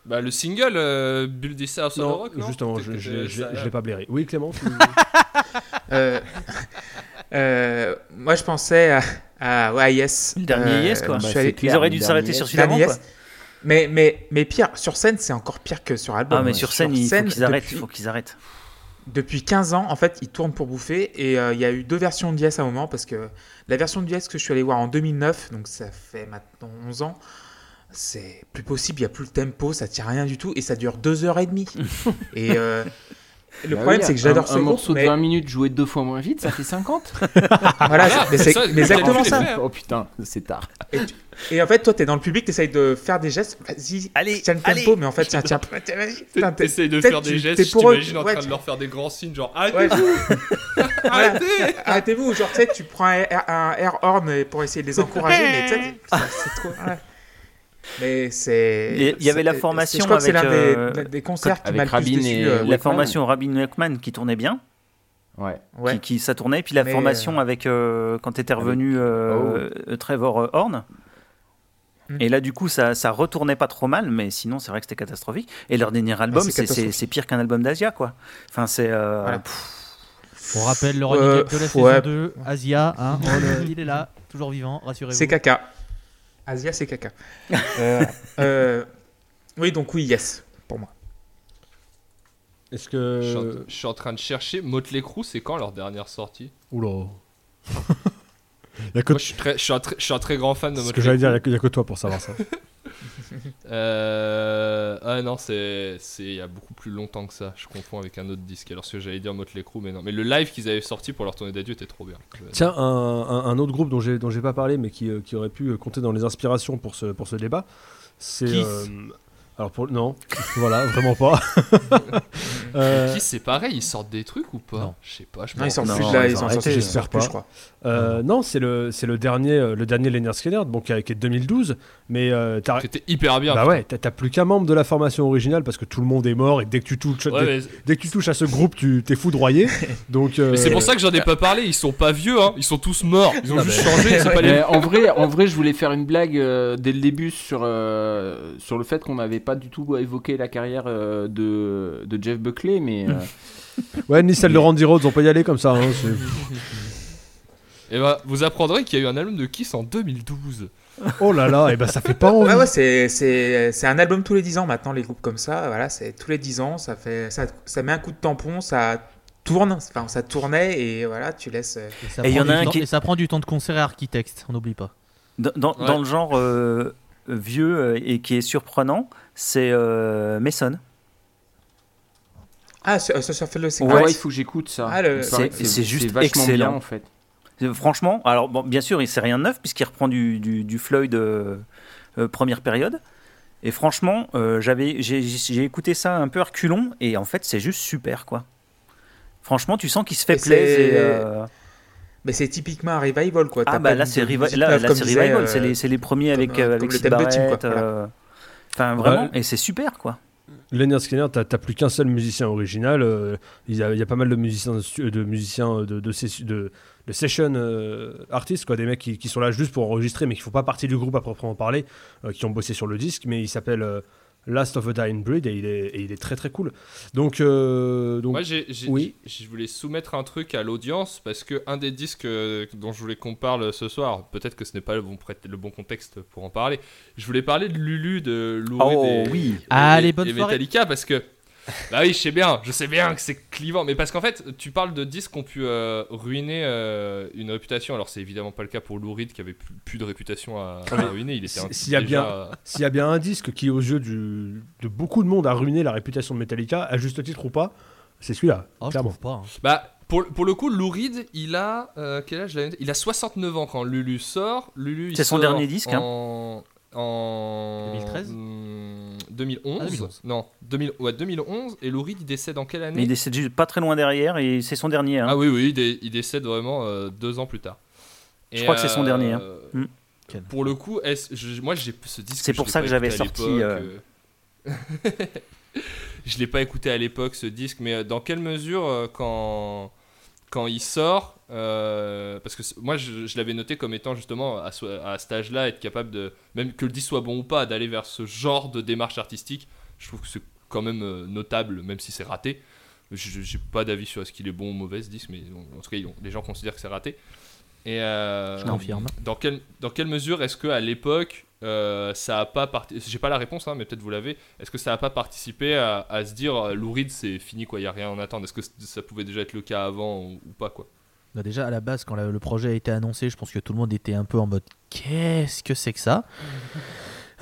Bah, le single euh, Build This House Non, Rock, non justement, je, l'ai- je, ça- l'ai- je l'ai pas blairé. Oui, Clément tu- Euh, euh, moi, je pensais à, à ouais, Yes. Le dernier Euh, Yes, quoi. Bah, allé- Ils auraient dû s'arrêter Yes. sur celui d'avant, Dernier quoi. Yes. Mais, mais, mais pire, sur scène, c'est encore pire que sur album. Ah, mais sur scène, il faut scène, qu'ils arrêtent. depuis- Il faut qu'ils arrêtent. Depuis 15 ans, en fait, ils tournent pour bouffer. Et euh, il y a eu deux versions de Yes à un moment. Parce que la version de Yes que je suis allé voir en 2009, donc ça fait maintenant 11 ans, c'est plus possible. Il n'y a plus le tempo, ça tient rien du tout. Et ça dure 2 heures et demie. et euh, le Bah problème, oui, c'est que j'adore un, ce un morceau mais- de 20 minutes joué deux fois moins vite, ça fait 50 Voilà, mais c'est exactement ça. fait, hein. Oh putain, c'est tard. Et en fait, toi, t'es dans le public, t'essayes de faire des gestes. Vas-y, Allez, tiens le allez. tempo, mais en fait, tiens, tiens, T'essayes de faire des gestes, t'es je pour eux, t'imagine en ouais, train de leur faire des grands signes, genre arrêtez-vous. Arrêtez Arrêtez-vous, genre, tu sais, tu prends un air, horn pour essayer de les encourager, mais tu sais, c'est c'est trop. Mais c'est. Il y avait la formation Je crois que c'est l'un avec, des, euh, des concerts qui avec m'a le plus Rabin déçu. et- euh, La Wakeman. formation Rabin Wakeman qui tournait bien, Ouais. ouais. qui, qui- ça tournait, et puis la Mais, formation avec euh, quand était revenu euh, euh, Trevor euh, Horn. Hmm. Et là, du coup, ça, ça retournait pas trop mal, mais sinon, c'est vrai que c'était catastrophique. Et leur dernier album, c'est pire qu'un album d'Asia, quoi. Enfin, c'est. euh, Voilà. On rappelle le Euh, gag de la saison ouais. 2, Asia, hein, oh, le- il est là, toujours vivant, rassurez-vous. C'est caca. Asia, c'est caca. Euh, euh, oui, donc oui, yes, pour moi. Est-ce je, suis en, que. je suis en train de chercher Motley Crue, c'est quand leur dernière sortie? Oula. Moi, je suis, très, je, suis un très, je suis un très grand fan de ce que Motley j'allais dire, il y a que- il y a que toi pour savoir ça. Euh... Ah non, c'est c'est il y a beaucoup plus longtemps que ça. Je confonds avec un autre disque. Alors ce que j'allais dire Motley Crue, mais non. Mais le live qu'ils avaient sorti pour leur tournée d'adieu était trop bien. Tiens, un, un- un autre groupe dont j'ai dont j'ai pas parlé, mais qui, euh, qui aurait pu euh, compter dans les inspirations pour ce, pour ce débat, c'est. Kiss. euh, alors, pour, non, voilà, vraiment pas. Euh, Qui c'est pareil, ils sortent des trucs ou pas? Non. Je sais pas. Je Non, ils sortent plus de là, ils ils ont en sortent arrêté, j'espère plus, pas. je crois. euh, non, c'est le, c'est le dernier, euh, le dernier Skinner, donc qui est qui est de 2012. Mais euh, t'as- C'était hyper bien. bah ouais, t'as plus qu'un membre de la formation originale parce que tout le monde est mort et dès que tu touches, Ouais, dès, mais, dès que tu touches à ce groupe, tu t'es foudroyé. donc, euh, mais c'est pour ça que j'en ai pas parlé. Ils sont pas vieux, hein. Ils sont tous morts. Ils ont Non, juste changé. Pas les. En vrai, en vrai, je voulais faire une blague euh, dès le début sur euh, sur le fait qu'on n'avait pas pas du tout évoqué la carrière euh, de, de Jeff Buckley, mais euh, Ouais, ni celle de Randy Rhodes, on peut y aller comme ça. hein, c'est- Et bah, vous apprendrez qu'il y a eu un album de Kiss en 2012. oh là là, et ben ça fait pas envie. Ouais, ouais, c'est, c'est, c'est un album tous les 10 ans maintenant, les groupes comme ça. Voilà, c'est tous les 10 ans, ça, fait, ça, ça met un coup de tampon, ça tourne, enfin, ça tournait et voilà, tu laisses. euh, Et ça, Et il y en a du un qui- et ça prend du temps de concert et architecte, on n'oublie pas. Dans, dans- Ouais. dans le genre euh, vieux et qui est surprenant, c'est euh, Mason. Ah, ça, ça, ça fait le ouais, ouais, il faut que j'écoute ça. Ah, le- C'est- c'est juste vachement excellent. bien en fait. Euh, Franchement, alors bon, bien sûr, il c'est rien de neuf puisqu'il reprend du, du, du Floyd euh, euh, première période. Et franchement, euh, j'avais, j'ai, j'ai écouté ça un peu à reculons et en fait, c'est juste super quoi. Franchement, tu sens qu'il se fait Et plaisir. c'est- et, euh, Mais c'est typiquement un revival, quoi. Ah bah là, c'est revival, euh, c'est les, c'est les premiers comme, avec, euh, euh, avec le Sid thème de Tim, quoi, voilà. Euh, Enfin, vraiment, Ouais. et c'est super quoi. Leonard Skinner, t'as plus qu'un seul musicien original. euh, il, y a, il y a pas mal de musiciens, de, musiciens de, de, ses- de- de session euh, artistes, quoi, des mecs qui, qui sont là juste pour enregistrer, mais qui font pas partie du groupe à proprement parler, euh, qui ont bossé sur le disque. Mais il s'appelle euh, Last of a Dying Breed et il est, et il est très très cool. Donc, euh, donc Moi, j'ai, j'ai- oui. j'ai- je voulais soumettre un truc à l'audience parce que un des disques euh, dont je voulais qu'on parle ce soir, peut-être que ce n'est pas le bon, le bon contexte pour en parler. Je voulais parler de Lulu, de Lou Reed Oh et, oui. et- Allez, et bonne soirée. Metallica parce que. Bah oui, je sais bien, je sais bien que c'est clivant, mais parce qu'en fait, tu parles de disques qui ont pu euh, ruiner euh, une réputation. Alors, c'est évidemment pas le cas pour Lou Reed qui avait plus, plus de réputation à, à ruiner. Il était s'il y a déjà- S'il y a bien un disque qui, aux yeux du- de beaucoup de monde, a ruiné la réputation de Metallica, à juste titre ou pas, c'est celui-là, Oh, je clairement. pas. hein. Bah, pour, pour le coup, Lou Reed, il a. euh, quel âge il a Il a 69 ans quand Lulu sort. Lulu, C'est son sort dernier disque, hein. En. En 2013? hmm, 2011. Ah, 2011. Non, 2000, ouais, 2011. Et Lou Reed, il décède en quelle année Mais il décède juste pas très loin derrière et c'est son dernier. hein. Ah oui, oui, il, dé- il décède vraiment euh, deux ans plus tard. Je crois que c'est son dernier, hein. euh, Ken. Pour le coup, je- moi j'ai ce disque. C'est pour l'ai ça pas que j'avais sorti, euh. je l'ai pas écouté à l'époque ce disque, mais euh, dans quelle mesure euh, quand quand il sort, euh, parce que moi je, l'avais noté comme étant justement à, ce- à cet âge-là être capable de même que le disque soit bon ou pas d'aller vers ce genre de démarche artistique. Je trouve que c'est quand même euh, notable, même si c'est raté. J'ai pas d'avis sur est-ce qu'il est bon ou mauvais ce disque, mais en tout cas, les gens considèrent que c'est raté. Et euh, Je confirme. Dans quelle, dans quelle mesure est-ce que à l'époque, euh, ça a pas participé J'ai pas la réponse, hein, mais peut-être vous l'avez. Est-ce que ça a pas participé à, à se dire euh, Lou Reed, c'est fini, quoi, il y a rien à en attendre? Est-ce que ça pouvait déjà être le cas avant ou, ou pas, quoi? Bah déjà à la base quand la- le projet a été annoncé, je pense que tout le monde était un peu en mode qu'est-ce que c'est que ça?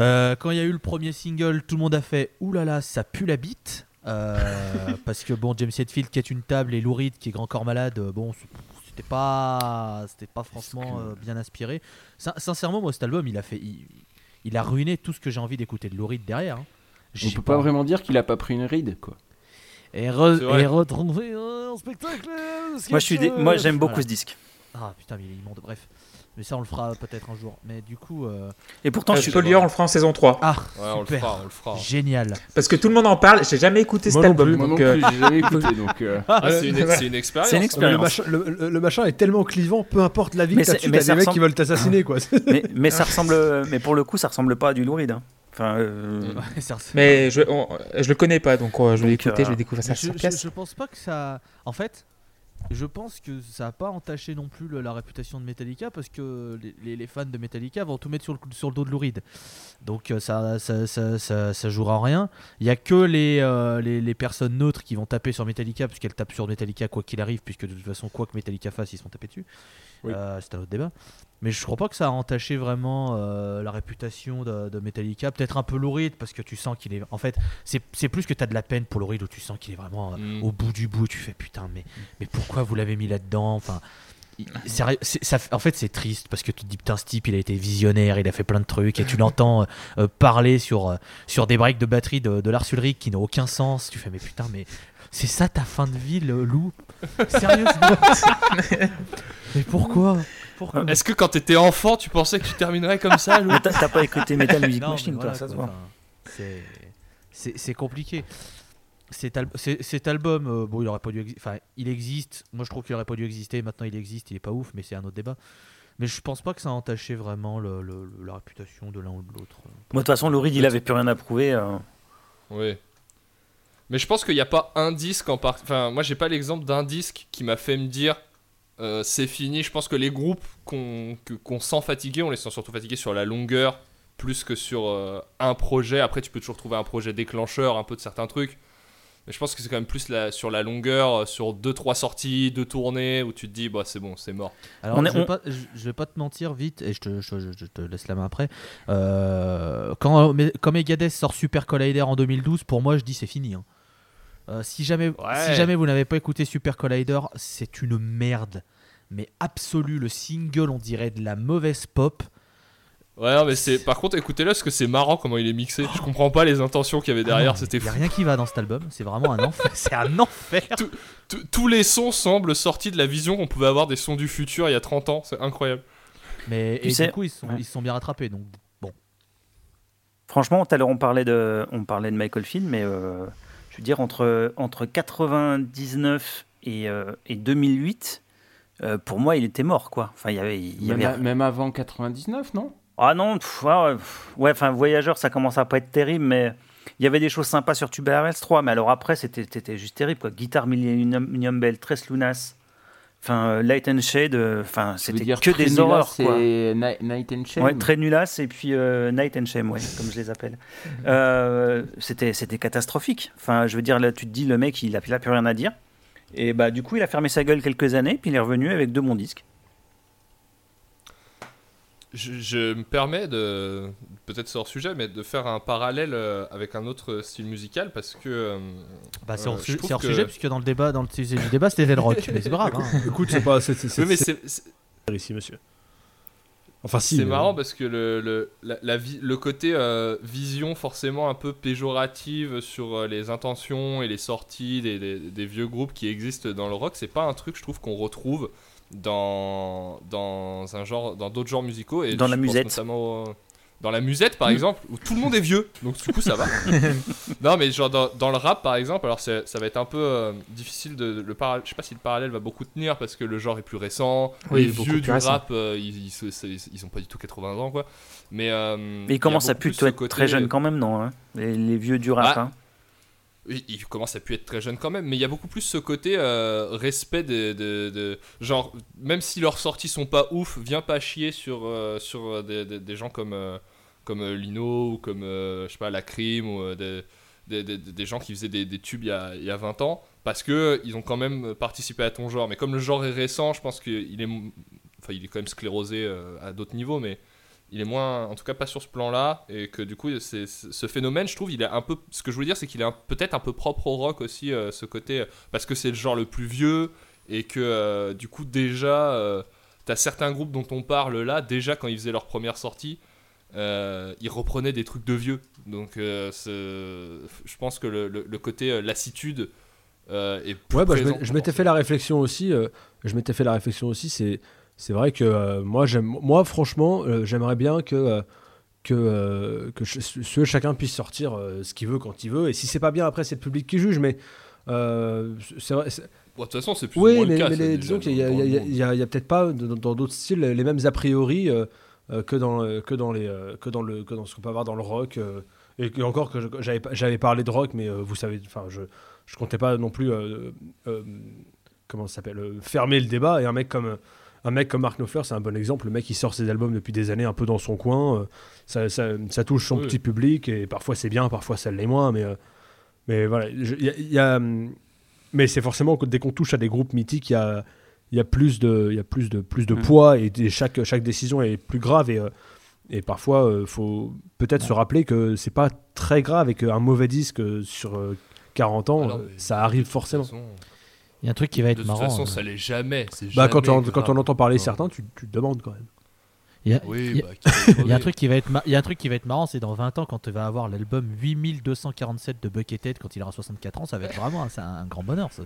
Euh, Quand il y a eu le premier single, tout le monde a fait oulala ça pue la bite Euh, parce que bon James Hetfield qui est une table et Lou Reed qui est grand corps malade, bon c'était pas c'était pas franchement euh, bien inspiré. Sin- sincèrement moi cet album il a fait il, il a ruiné tout ce que j'ai envie d'écouter de Lou Reed derrière. hein. On peut pas vraiment dire qu'il a pas pris une ride quoi. Et, re- retrouver un spectacle. Moi, je suis moi j'aime beaucoup voilà. ce disque. Ah putain, mais il est immonde. Bref. Mais ça, on le fera peut-être un jour. Mais du coup. euh, Et pourtant, Euh, je suis. Spoiler, on le fera en saison 3. Ah, Ouais, on le super. fera, on le fera. Génial. Parce que tout le monde en parle, j'ai jamais écouté cet non album. plus, Moi non donc, euh, plus, j'ai jamais écouté donc. euh, Ah, c'est une, c'est une expérience. C'est une. Le expérience. machin, le, machin est tellement clivant, peu importe la vie Mais que t'as mais t'as ça des mecs ressemble- qui veulent t'assassiner quoi. mais, mais ça ressemble. Mais pour le coup, ça ressemble pas à du Lou Reed, hein. Enfin. euh, ça- Mais je, on- je le connais pas, donc euh, je vais l'écouter, euh, je vais découvrir ça sur je, je pense pas que ça. En fait, je pense que ça a pas entaché non plus le- la réputation de Metallica parce que les, les- les fans de Metallica vont tout mettre sur le, sur le dos de Lou Reed. Donc euh, ça, ça, ça, ça, ça jouera en rien. Il y a que les, euh, les, les personnes neutres qui vont taper sur Metallica puisqu'elles tapent sur Metallica quoi qu'il arrive, puisque de toute façon, quoi que Metallica fasse, ils sont tapés dessus. Oui. Euh, c'est un autre débat. Mais je crois pas que ça a entaché vraiment euh, la réputation de, de Metallica. Peut-être un peu Lou Reed parce que tu sens qu'il est. En fait, c'est plus que tu as de la peine pour Lou Reed où tu sens qu'il est vraiment euh, Mm. au bout du bout. Tu fais putain, mais, mais pourquoi vous l'avez mis là-dedans? Enfin. sérieux, ça, en fait, c'est triste parce que tu te dis putain, ce type il a été visionnaire, il a fait plein de trucs et tu l'entends euh, parler sur, sur des breaks de batterie de, de Lars Ulrich qui n'ont aucun sens. Tu fais, mais putain, mais c'est ça ta fin de vie, le loup? Sérieusement? Mais pourquoi? Pourquoi Est-ce que quand t'étais enfant, tu pensais que tu terminerais comme ça, t'as t'as pas écouté Metal Music Non, Machine, voilà, toi, ça se voit. c'est- C'est c'est compliqué. Cet, al- c'est- cet album, euh, bon, il aurait pas dû exi- Enfin, il existe. Moi, je trouve qu'il aurait pas dû exister. Maintenant, il existe. Il est pas ouf, mais c'est un autre débat. Mais je pense pas que ça a entaché vraiment le- le- le- la réputation de l'un ou de l'autre. Moi, de toute façon, Lou Reed, il avait plus rien à prouver. euh, Oui. Mais je pense qu'il n'y a pas un disque en part... Enfin, moi, j'ai pas l'exemple d'un disque qui m'a fait me dire euh, c'est fini. Je pense que les groupes qu'on que- qu'on sent fatigués, on les sent surtout fatigués sur la longueur plus que sur euh, un projet. Après, tu peux toujours trouver un projet déclencheur un peu de certains trucs. Mais je pense que c'est quand même plus la- sur la longueur, euh, sur 2-3 sorties, 2 tournées, où tu te dis, bah, c'est bon, c'est mort. Alors, On est- je, vais on- pas, je, je vais pas te mentir vite, et je te, je, je- je te laisse la main après. Euh, quand Megadeth sort Super Collider en 2012, pour moi, je dis c'est fini. hein. Euh, si, jamais, Ouais. si jamais vous n'avez pas écouté Super Collider, c'est une merde. Mais absolue, le single, on dirait de la mauvaise pop. Ouais, non, mais c'est. Par contre, écoutez-le, parce que c'est marrant comment il est mixé. Je comprends pas les intentions qu'il y avait derrière, c'était Il n'y a rien qui va dans cet album, c'est vraiment un enfer. c'est un enfer. Tous- Tous les sons semblent sortis de la vision qu'on pouvait avoir des sons du futur il y a 30 ans, c'est incroyable. Mais Tu et sais- du coup, ils se sont, ouais. ils sont bien rattrapés. Donc, Franchement, tout à l'heure, on parlait de, on parlait de Michael Finn, mais euh, veux dire, entre, entre 99 et, euh, et 2008, euh, pour moi, il était mort, quoi. Enfin, il y avait. il y Même, avait- a- même avant 99, non? Ah non, pff, ouais, pff, ouais, enfin, Voyageur, ça commence à pas être terrible, mais il y avait des choses sympas sur Tubular 3, mais alors après, c'était juste terrible, quoi. Guitare Millennium Bell, Tress Lunas, enfin, euh, Light and Shade, euh, enfin, c'était que des horreurs, quoi. Night and Shame Ouais, très nulasse et puis euh, Night and Shame, ouais, comme je les appelle. Euh, c'était, c'était catastrophique. Enfin, je veux dire, là, tu te dis, le mec, il a, il a plus rien à dire. Et bah, du coup, il a fermé sa gueule quelques années, puis il est revenu avec deux bons disques. Je, je me permets de. Peut-être c'est hors sujet, mais de faire un parallèle euh, avec un autre style musical parce que. euh, bah, c'est Euh, hors, su- c'est hors que- sujet, puisque dans le débat, dans le sujet du débat, c'était le rock. mais c'est grave. hein. Écoute, c'est pas. C'est oui, mais c'est ici, monsieur. Enfin, si. C'est mais- marrant parce que le, le, la, la vi- le côté euh, vision forcément un peu péjorative sur euh, les intentions et les sorties des, des- des vieux groupes qui existent dans le rock, c'est pas un truc je trouve qu'on retrouve dans, dans un genre dans d'autres genres musicaux et Dans la musette. notamment au- dans la musette par exemple où tout le monde est vieux donc du coup ça va non mais genre dans, dans le rap par exemple alors ça va être un peu euh, difficile de le para- je sais pas si le parallèle va beaucoup tenir parce que le genre est plus récent Oui, les vieux du récent. rap euh, ils, ils, ils ont pas du tout 80 ans quoi mais euh, Mais il commence y a à plus être très jeune quand même, non hein les, les vieux du rap. Ah. hein. Il commence à pu être très jeune quand même, mais il y a beaucoup plus ce côté euh, respect de, de- Genre, même si leurs sorties sont pas ouf, viens pas chier sur, euh, sur euh, des, des- gens comme, comme Lino ou comme, je sais pas, La Crime ou des, des, gens qui faisaient des, tubes il y, a, y a 20 ans, parce que ils ont quand même participé à ton genre. Mais comme le genre est récent, je pense qu'il est, enfin, il est quand même sclérosé à d'autres niveaux, mais il est moins, en tout cas pas sur ce plan-là, et que du coup, c'est, c'est- ce phénomène, je trouve, il est un peu, ce que je voulais dire, c'est qu'il est un- peut-être un peu propre au rock aussi, euh, ce côté, euh, parce que c'est le genre le plus vieux, et que euh, du coup, déjà, euh, t'as certains groupes dont on parle là, déjà quand ils faisaient leur première sortie, ils reprenaient des trucs de vieux. Donc, je pense que le, le- le côté lassitude est plus Ouais, bah, je m'étais fait la réflexion aussi. je m'étais fait la réflexion aussi. C'est, c'est vrai que euh, moi, j'aime, moi, franchement, euh, j'aimerais bien que euh, que euh, que ch- ce- chacun puisse sortir ce qu'il veut quand il veut. Et si c'est pas bien, après, c'est le public qui juge. Mais c'est vrai. Bon, de toute façon, c'est plus ou Oui, moins le mais, cas, mais les- disons qu'il y a, le peut-être pas dans d'autres styles les mêmes a priori que dans que dans les que dans le que dans ce qu'on peut avoir dans le rock. et, que- encore que j'avais parlé de rock, mais vous savez, enfin, je je comptais pas non plus comment ça s'appelle fermer le débat. Et un mec comme un mec comme Mark Knopfler, c'est un bon exemple. Le mec, il sort ses albums depuis des années un peu dans son coin. euh, ça, ça, ça touche son Oui. petit public et parfois c'est bien, parfois ça l'est moins. Mais, euh, mais voilà, je- y a- il y a, hum, mais c'est forcément que dès qu'on touche à des groupes mythiques, il y a, il y a plus de, il y a plus de, plus de Mhm. poids et, chaque, chaque décision est plus grave. Et, euh, et parfois, il faut peut-être se rappeler que c'est pas très grave et qu'un mauvais disque sur euh, 40 ans, Ah ça arrive forcément. façon- Il y a un truc qui va De être toute marrant. façon, euh, ça l'est jamais. Bah, quand, on, quand on entend parler certains, tu, tu te demandes quand même. il y a- Oui, il y a- bah, Il y a un truc qui va être, il y a un truc qui va être marrant, c'est dans 20 ans quand tu vas avoir l'album 8247 de Buckethead quand il aura 64 ans, ça va être vraiment un, c'est un grand bonheur ça.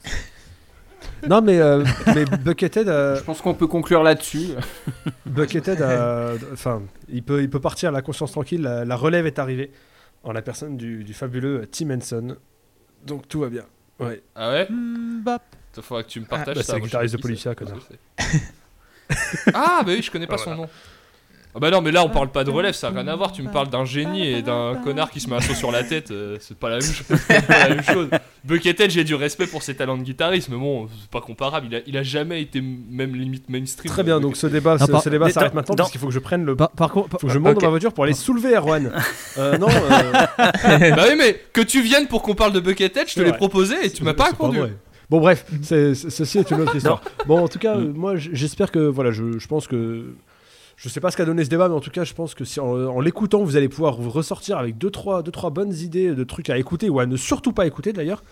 non, mais, euh, mais Buckethead, euh, Je pense qu'on peut conclure là-dessus. Buckethead, euh, enfin, il peut, il peut partir à la conscience tranquille. La, la relève est arrivée en la personne du, du fabuleux Tim Henson. Donc tout va bien. Ouais. Ah ouais? Bap. Il faudra que tu me partages bah, ça. c'est le guitariste de Policia, connard. Ah, bah oui, je connais pas son nom. Ah bah non, mais là on parle pas de relève, ça a rien à voir. Tu me parles d'un génie et d'un connard qui se met un saut sur la tête, euh, c'est pas la même chose. pas la même chose. Buckethead, j'ai du respect pour ses talents de guitariste, mais bon, c'est pas comparable. Il a, il a jamais été même limite mainstream. Très bien, donc ce débat, par- ce débat mais s'arrête maintenant dans- parce qu'il faut que je prenne le. Par, par contre, Faut que je monte dans ma voiture pour aller soulever Erwan. Euh, non, euh, bah oui, mais que tu viennes pour qu'on parle de Buckethead, je te l'ai proposé et tu m'as pas répondu. Bon bref, c'est- c'est- ceci est une autre histoire. Bon, en tout cas, euh, moi, j'espère que voilà, je, je pense que je sais pas ce qu'a donné ce débat, mais en tout cas, je pense que si en, en l'écoutant, vous allez pouvoir vous ressortir avec deux trois, deux trois bonnes idées de trucs à écouter ou à ne surtout pas écouter d'ailleurs.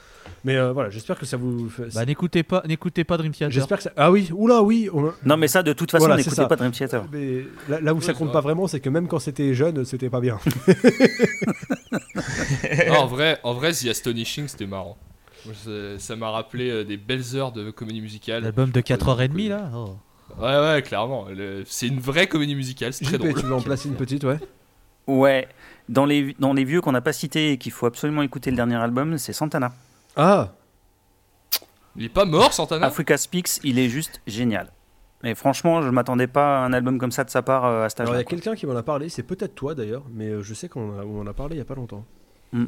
Mais euh, voilà, j'espère que ça vous. fait- bah, n'écoutez pas, n'écoutez pas Dream Theater. j'espère que ça. Ah oui, oula, oui. on- Non, mais ça, de toute façon, Voilà, n'écoutez pas Dream Theater. Mais là, là où ça compte pas vrai. vraiment, c'est que même quand c'était jeune, c'était pas bien. Non, en vrai, en vrai, The Astonishing, c'était marrant. Ça m'a rappelé euh, des belles heures de comédie musicale. L'album de 4h30 là oh. Ouais, ouais, clairement. Le- C'est une vraie comédie musicale, c'est très drôle. tu veux en placer une petite, ouais. Ouais. Dans les, dans les vieux qu'on n'a pas cités et qu'il faut absolument écouter le dernier album, c'est Santana. Ah, Il est pas mort, Santana? Africa Speaks, il est juste génial. Et franchement, je m'attendais pas à un album comme ça de sa part euh, à cet alors il y âge-là. a quelqu'un qui m'en a parlé, c'est peut-être toi d'ailleurs, mais euh, je sais qu'on a- on en a parlé il y a pas longtemps. quoi.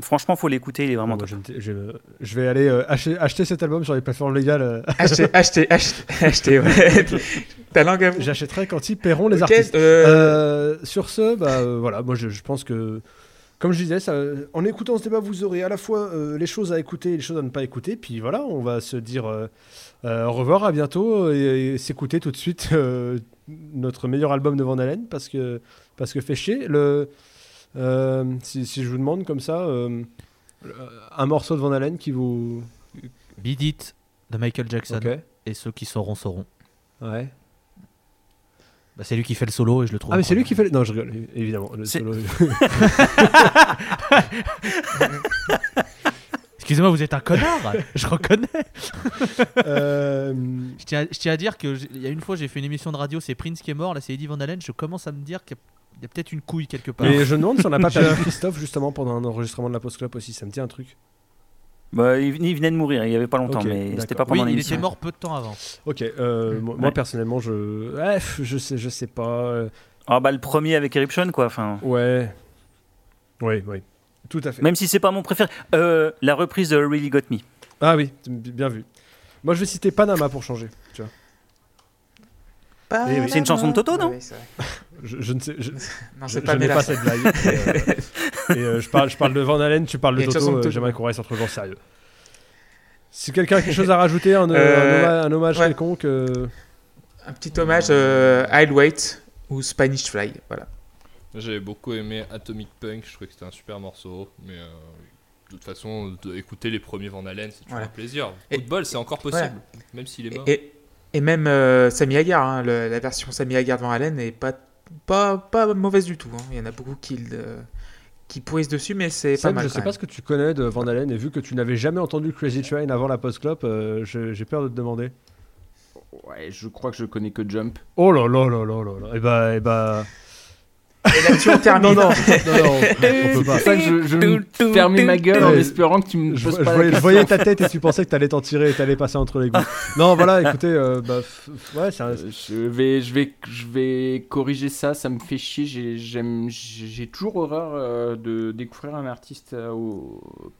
Franchement, faut l'écouter, il est vraiment top. je, vais aller euh, acheter, acheter cet album sur les plateformes légales. euh, Acheter, acheter, acheter, acheter, ouais. Ta langue à vous. J'achèterai quand ils paieront les artistes. euh, Euh, sur ce, bah, euh, voilà, moi je, je pense que, comme je disais, ça, en écoutant ce débat, vous aurez à la fois euh, les choses à écouter et les choses à ne pas écouter. Puis voilà, on va se dire euh, euh, au revoir, à bientôt et, et s'écouter tout de suite euh, notre meilleur album de Van Halen parce que, parce que fait chier. Le, si, si je vous demande comme ça, euh, un morceau de Van Halen qui vous. Beat It de Michael Jackson. Et ceux qui sauront, sauront. Ouais. Bah, c'est lui qui fait le solo et je le trouve. Ah, mais c'est lui qui fait. le- Non, je rigole, évidemment. le solo- Excusez-moi, vous êtes un connard Je reconnais Euh, Je tiens, à- je tiens à dire que j'ai- il y a une fois j'ai fait une émission de radio, c'est Prince qui est mort, là c'est Eddie Van Halen, je commence à me dire qu'il a- il y a peut-être une couille quelque part. Mais je me demande si on n'a pas perdu Christophe justement pendant un enregistrement de la Post Club aussi. Ça me dit un truc. Bah, il, il venait de mourir, il y avait pas longtemps, mais c'était pas d'accord. oui, pendant il était mort peu de temps avant. Ok. euh, moi, moi, Ouais. personnellement, je. Ouais, pff, je sais, je sais pas. euh, Ah bah le premier avec Eruption quoi. Enfin, Ouais. Oui, oui. Tout à fait. même si c'est pas mon préféré. Euh, la reprise de Really Got Me. Ah oui, bien vu. Moi, je vais citer Panama pour changer. Tu vois. Pas- oui. C'est une chanson de Toto, non Oui, c'est vrai. Je, je ne sais. Je, Non, je- c'est je pas pas cette blague. et, euh, et, euh, je, parle, je parle de Van Halen, tu parles de Toto. euh, Toto. J'aimerais qu'on reste entre gens sérieux. Si quelqu'un a quelque chose à rajouter, un, Euh, un hommage, un hommage ouais. quelconque. euh, Un petit hommage euh, I'll Wait ou Spanish Fly. Voilà. J'ai beaucoup aimé Atomic Punk, je trouvais que c'était un super morceau, mais euh, de toute façon, écouter les premiers Van Halen, c'est toujours Ouais. un plaisir. Et- Coup de bol, c'est encore possible, même s'il est mort. Et, et même euh, Sammy Hagar, hein, le- la version Sammy Hagar de Van Halen n'est pas, pas, pas mauvaise du tout. hein. Il y en a beaucoup qui, le- qui pourrissent dessus, mais c'est pas Sam, mal. je sais pas ce que tu connais de Van Halen et vu que tu n'avais jamais entendu Crazy Train avant la Post Club, euh, j'ai peur de te demander. Ouais, je crois que je connais que Jump. Oh là là là là là là. Et bah, et bah. Et là-dessus, on termine. Non, non, non, non, on, peut pas. C'est ça que je, je me fermais ma gueule en espérant que tu me Je, poses je pas voyais, je question. voyais ta tête et tu pensais que t'allais t'en tirer et t'allais passer entre les gouttes. non, voilà, écoutez, euh, bah, ouais, c'est un- Je vais, je, vais, je vais corriger ça, ça me fait chier. J'ai, j'aime, j'ai j'ai toujours horreur euh, de découvrir un artiste euh,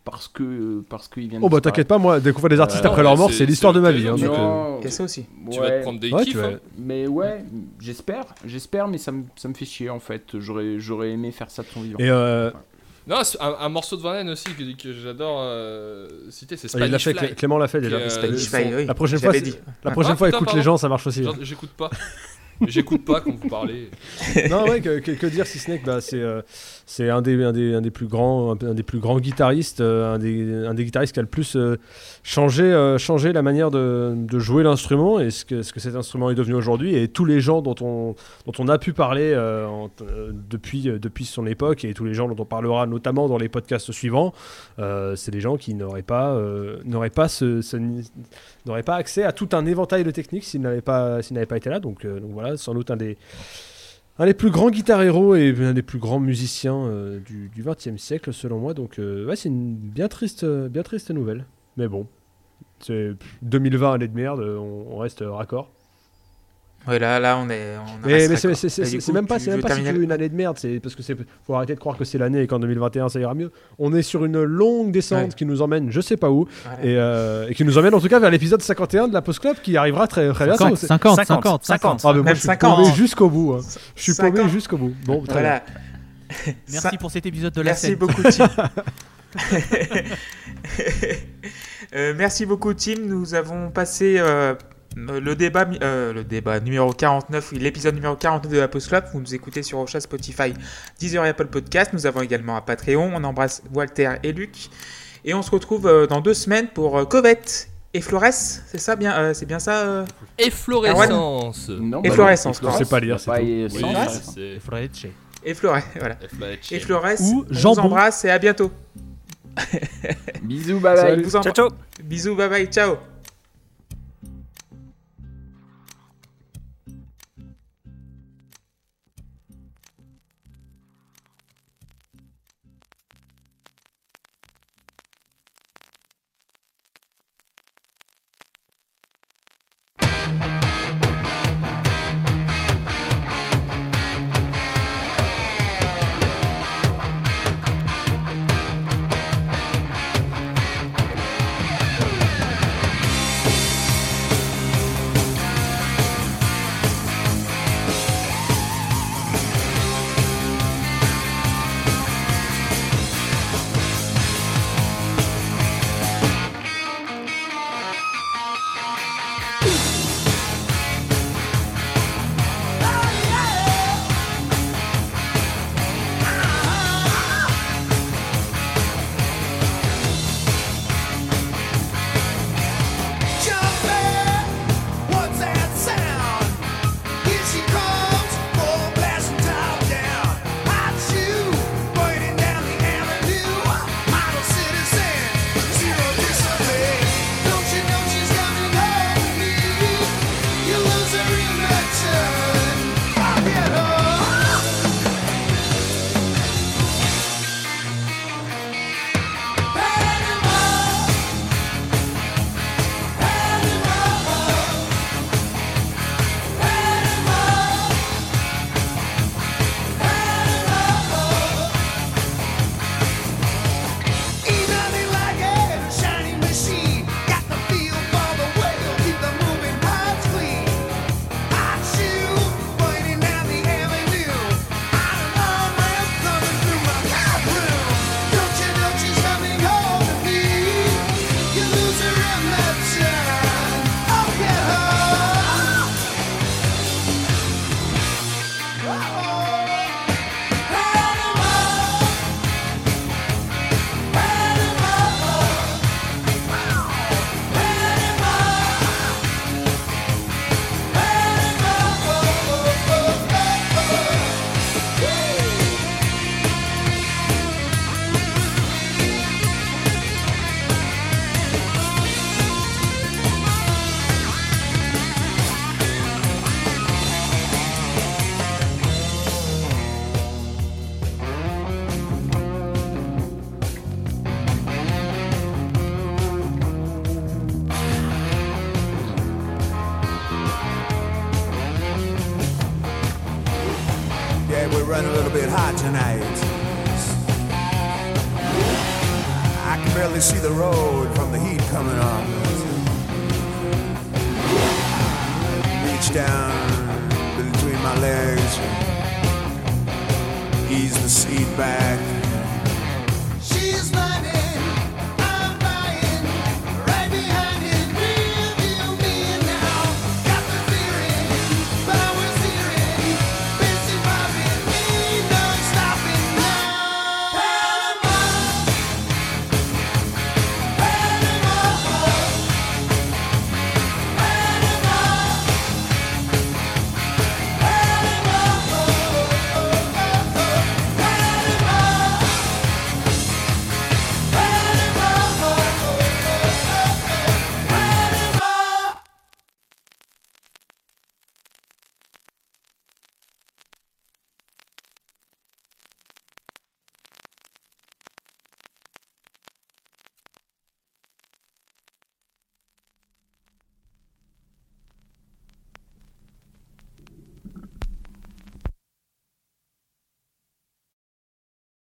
parce que parce qu'il vient de Oh bah t'inquiète pas, moi, découvrir des artistes Euh, après leur mort, c'est- c'est l'histoire c'est de ma vie. hein, donc, Non, ça aussi. Tu vas te prendre des Ouais, kiffs. hein. Mais ouais, j'espère, j'espère, mais ça me, ça me fait chier en fait. J'aurais, j'aurais aimé faire ça de son vivant. Et euh, Non, c'est un, un morceau de Van Halen aussi que, que j'adore euh, citer, c'est il l'a Spanish fait, Fly. Clé- Clément l'a fait déjà. Euh, Spanish son- Fly, oui. La prochaine fois, J'avais c'est- dit. La prochaine Ah, fois, putain, écoute les gens, ça marche aussi. Genre, J'écoute pas. J'écoute pas quand vous parlez. non, ouais, que, que- que dire si ce n'est que bah, c'est euh, c'est un des, un, des, un des plus grands un, des plus grands guitaristes, euh, un, des, un des guitaristes qui a le plus euh, changé, euh, changé la manière de, de jouer l'instrument et ce que, ce que cet instrument est devenu aujourd'hui et tous les gens dont on, dont on a pu parler depuis, depuis son époque et tous les gens dont on parlera notamment dans les podcasts suivants, c'est des gens qui n'auraient pas, pas, pas accès à tout un éventail de techniques s'ils n'avaient pas, pas été là. Donc voilà, sans doute un des, un des plus grands guitar héros et un des plus grands musiciens euh, du XXe siècle, selon moi. Donc, euh, ouais, c'est une bien triste, bien triste nouvelle. Mais bon, c'est 2020, année de merde, on, on reste raccord. Ouais, là, là, on est. on Mais, mais c'est- même pas, même pas si tu terminer veux une année de merde, c'est parce que c'est faut arrêter de croire que c'est l'année et qu'en 2021 ça ira mieux. On est sur une longue descente Ouais. qui nous emmène je sais pas où et, euh, et qui nous emmène en tout cas vers l'épisode 51 de la Post Club qui arrivera très très bientôt. 50, C'est- 50, 50, 50, 50. Ah, mais moi Même je suis 50, paumé jusqu'au bout. hein. Je suis paumé 50. jusqu'au bout. Bon, très bien. Merci Ça- pour cet épisode de la Merci scène. beaucoup, Tim. Euh, merci beaucoup, Tim. Nous avons passé euh, le débat, mi- euh, le débat numéro 49, oui, l'épisode numéro 49 de la Post Club. Vous nous écoutez sur Ocha, Spotify, Deezer et Apple Podcast. Nous avons également un Patreon. On embrasse Walter et Luc. Et on se retrouve euh, dans deux semaines pour euh, Covette et Flores. C'est ça bien, euh, c'est bien ça. euh Efflorescence. Non, Et bah Florescence, non, je sais pas lire, c'est pas- tout. c'est. Et Flores, voilà. Efflorescence. Et Flores. Ou on vous embrasse et à bientôt. Bisous, bye bye. Bisous, bye bye, ciao.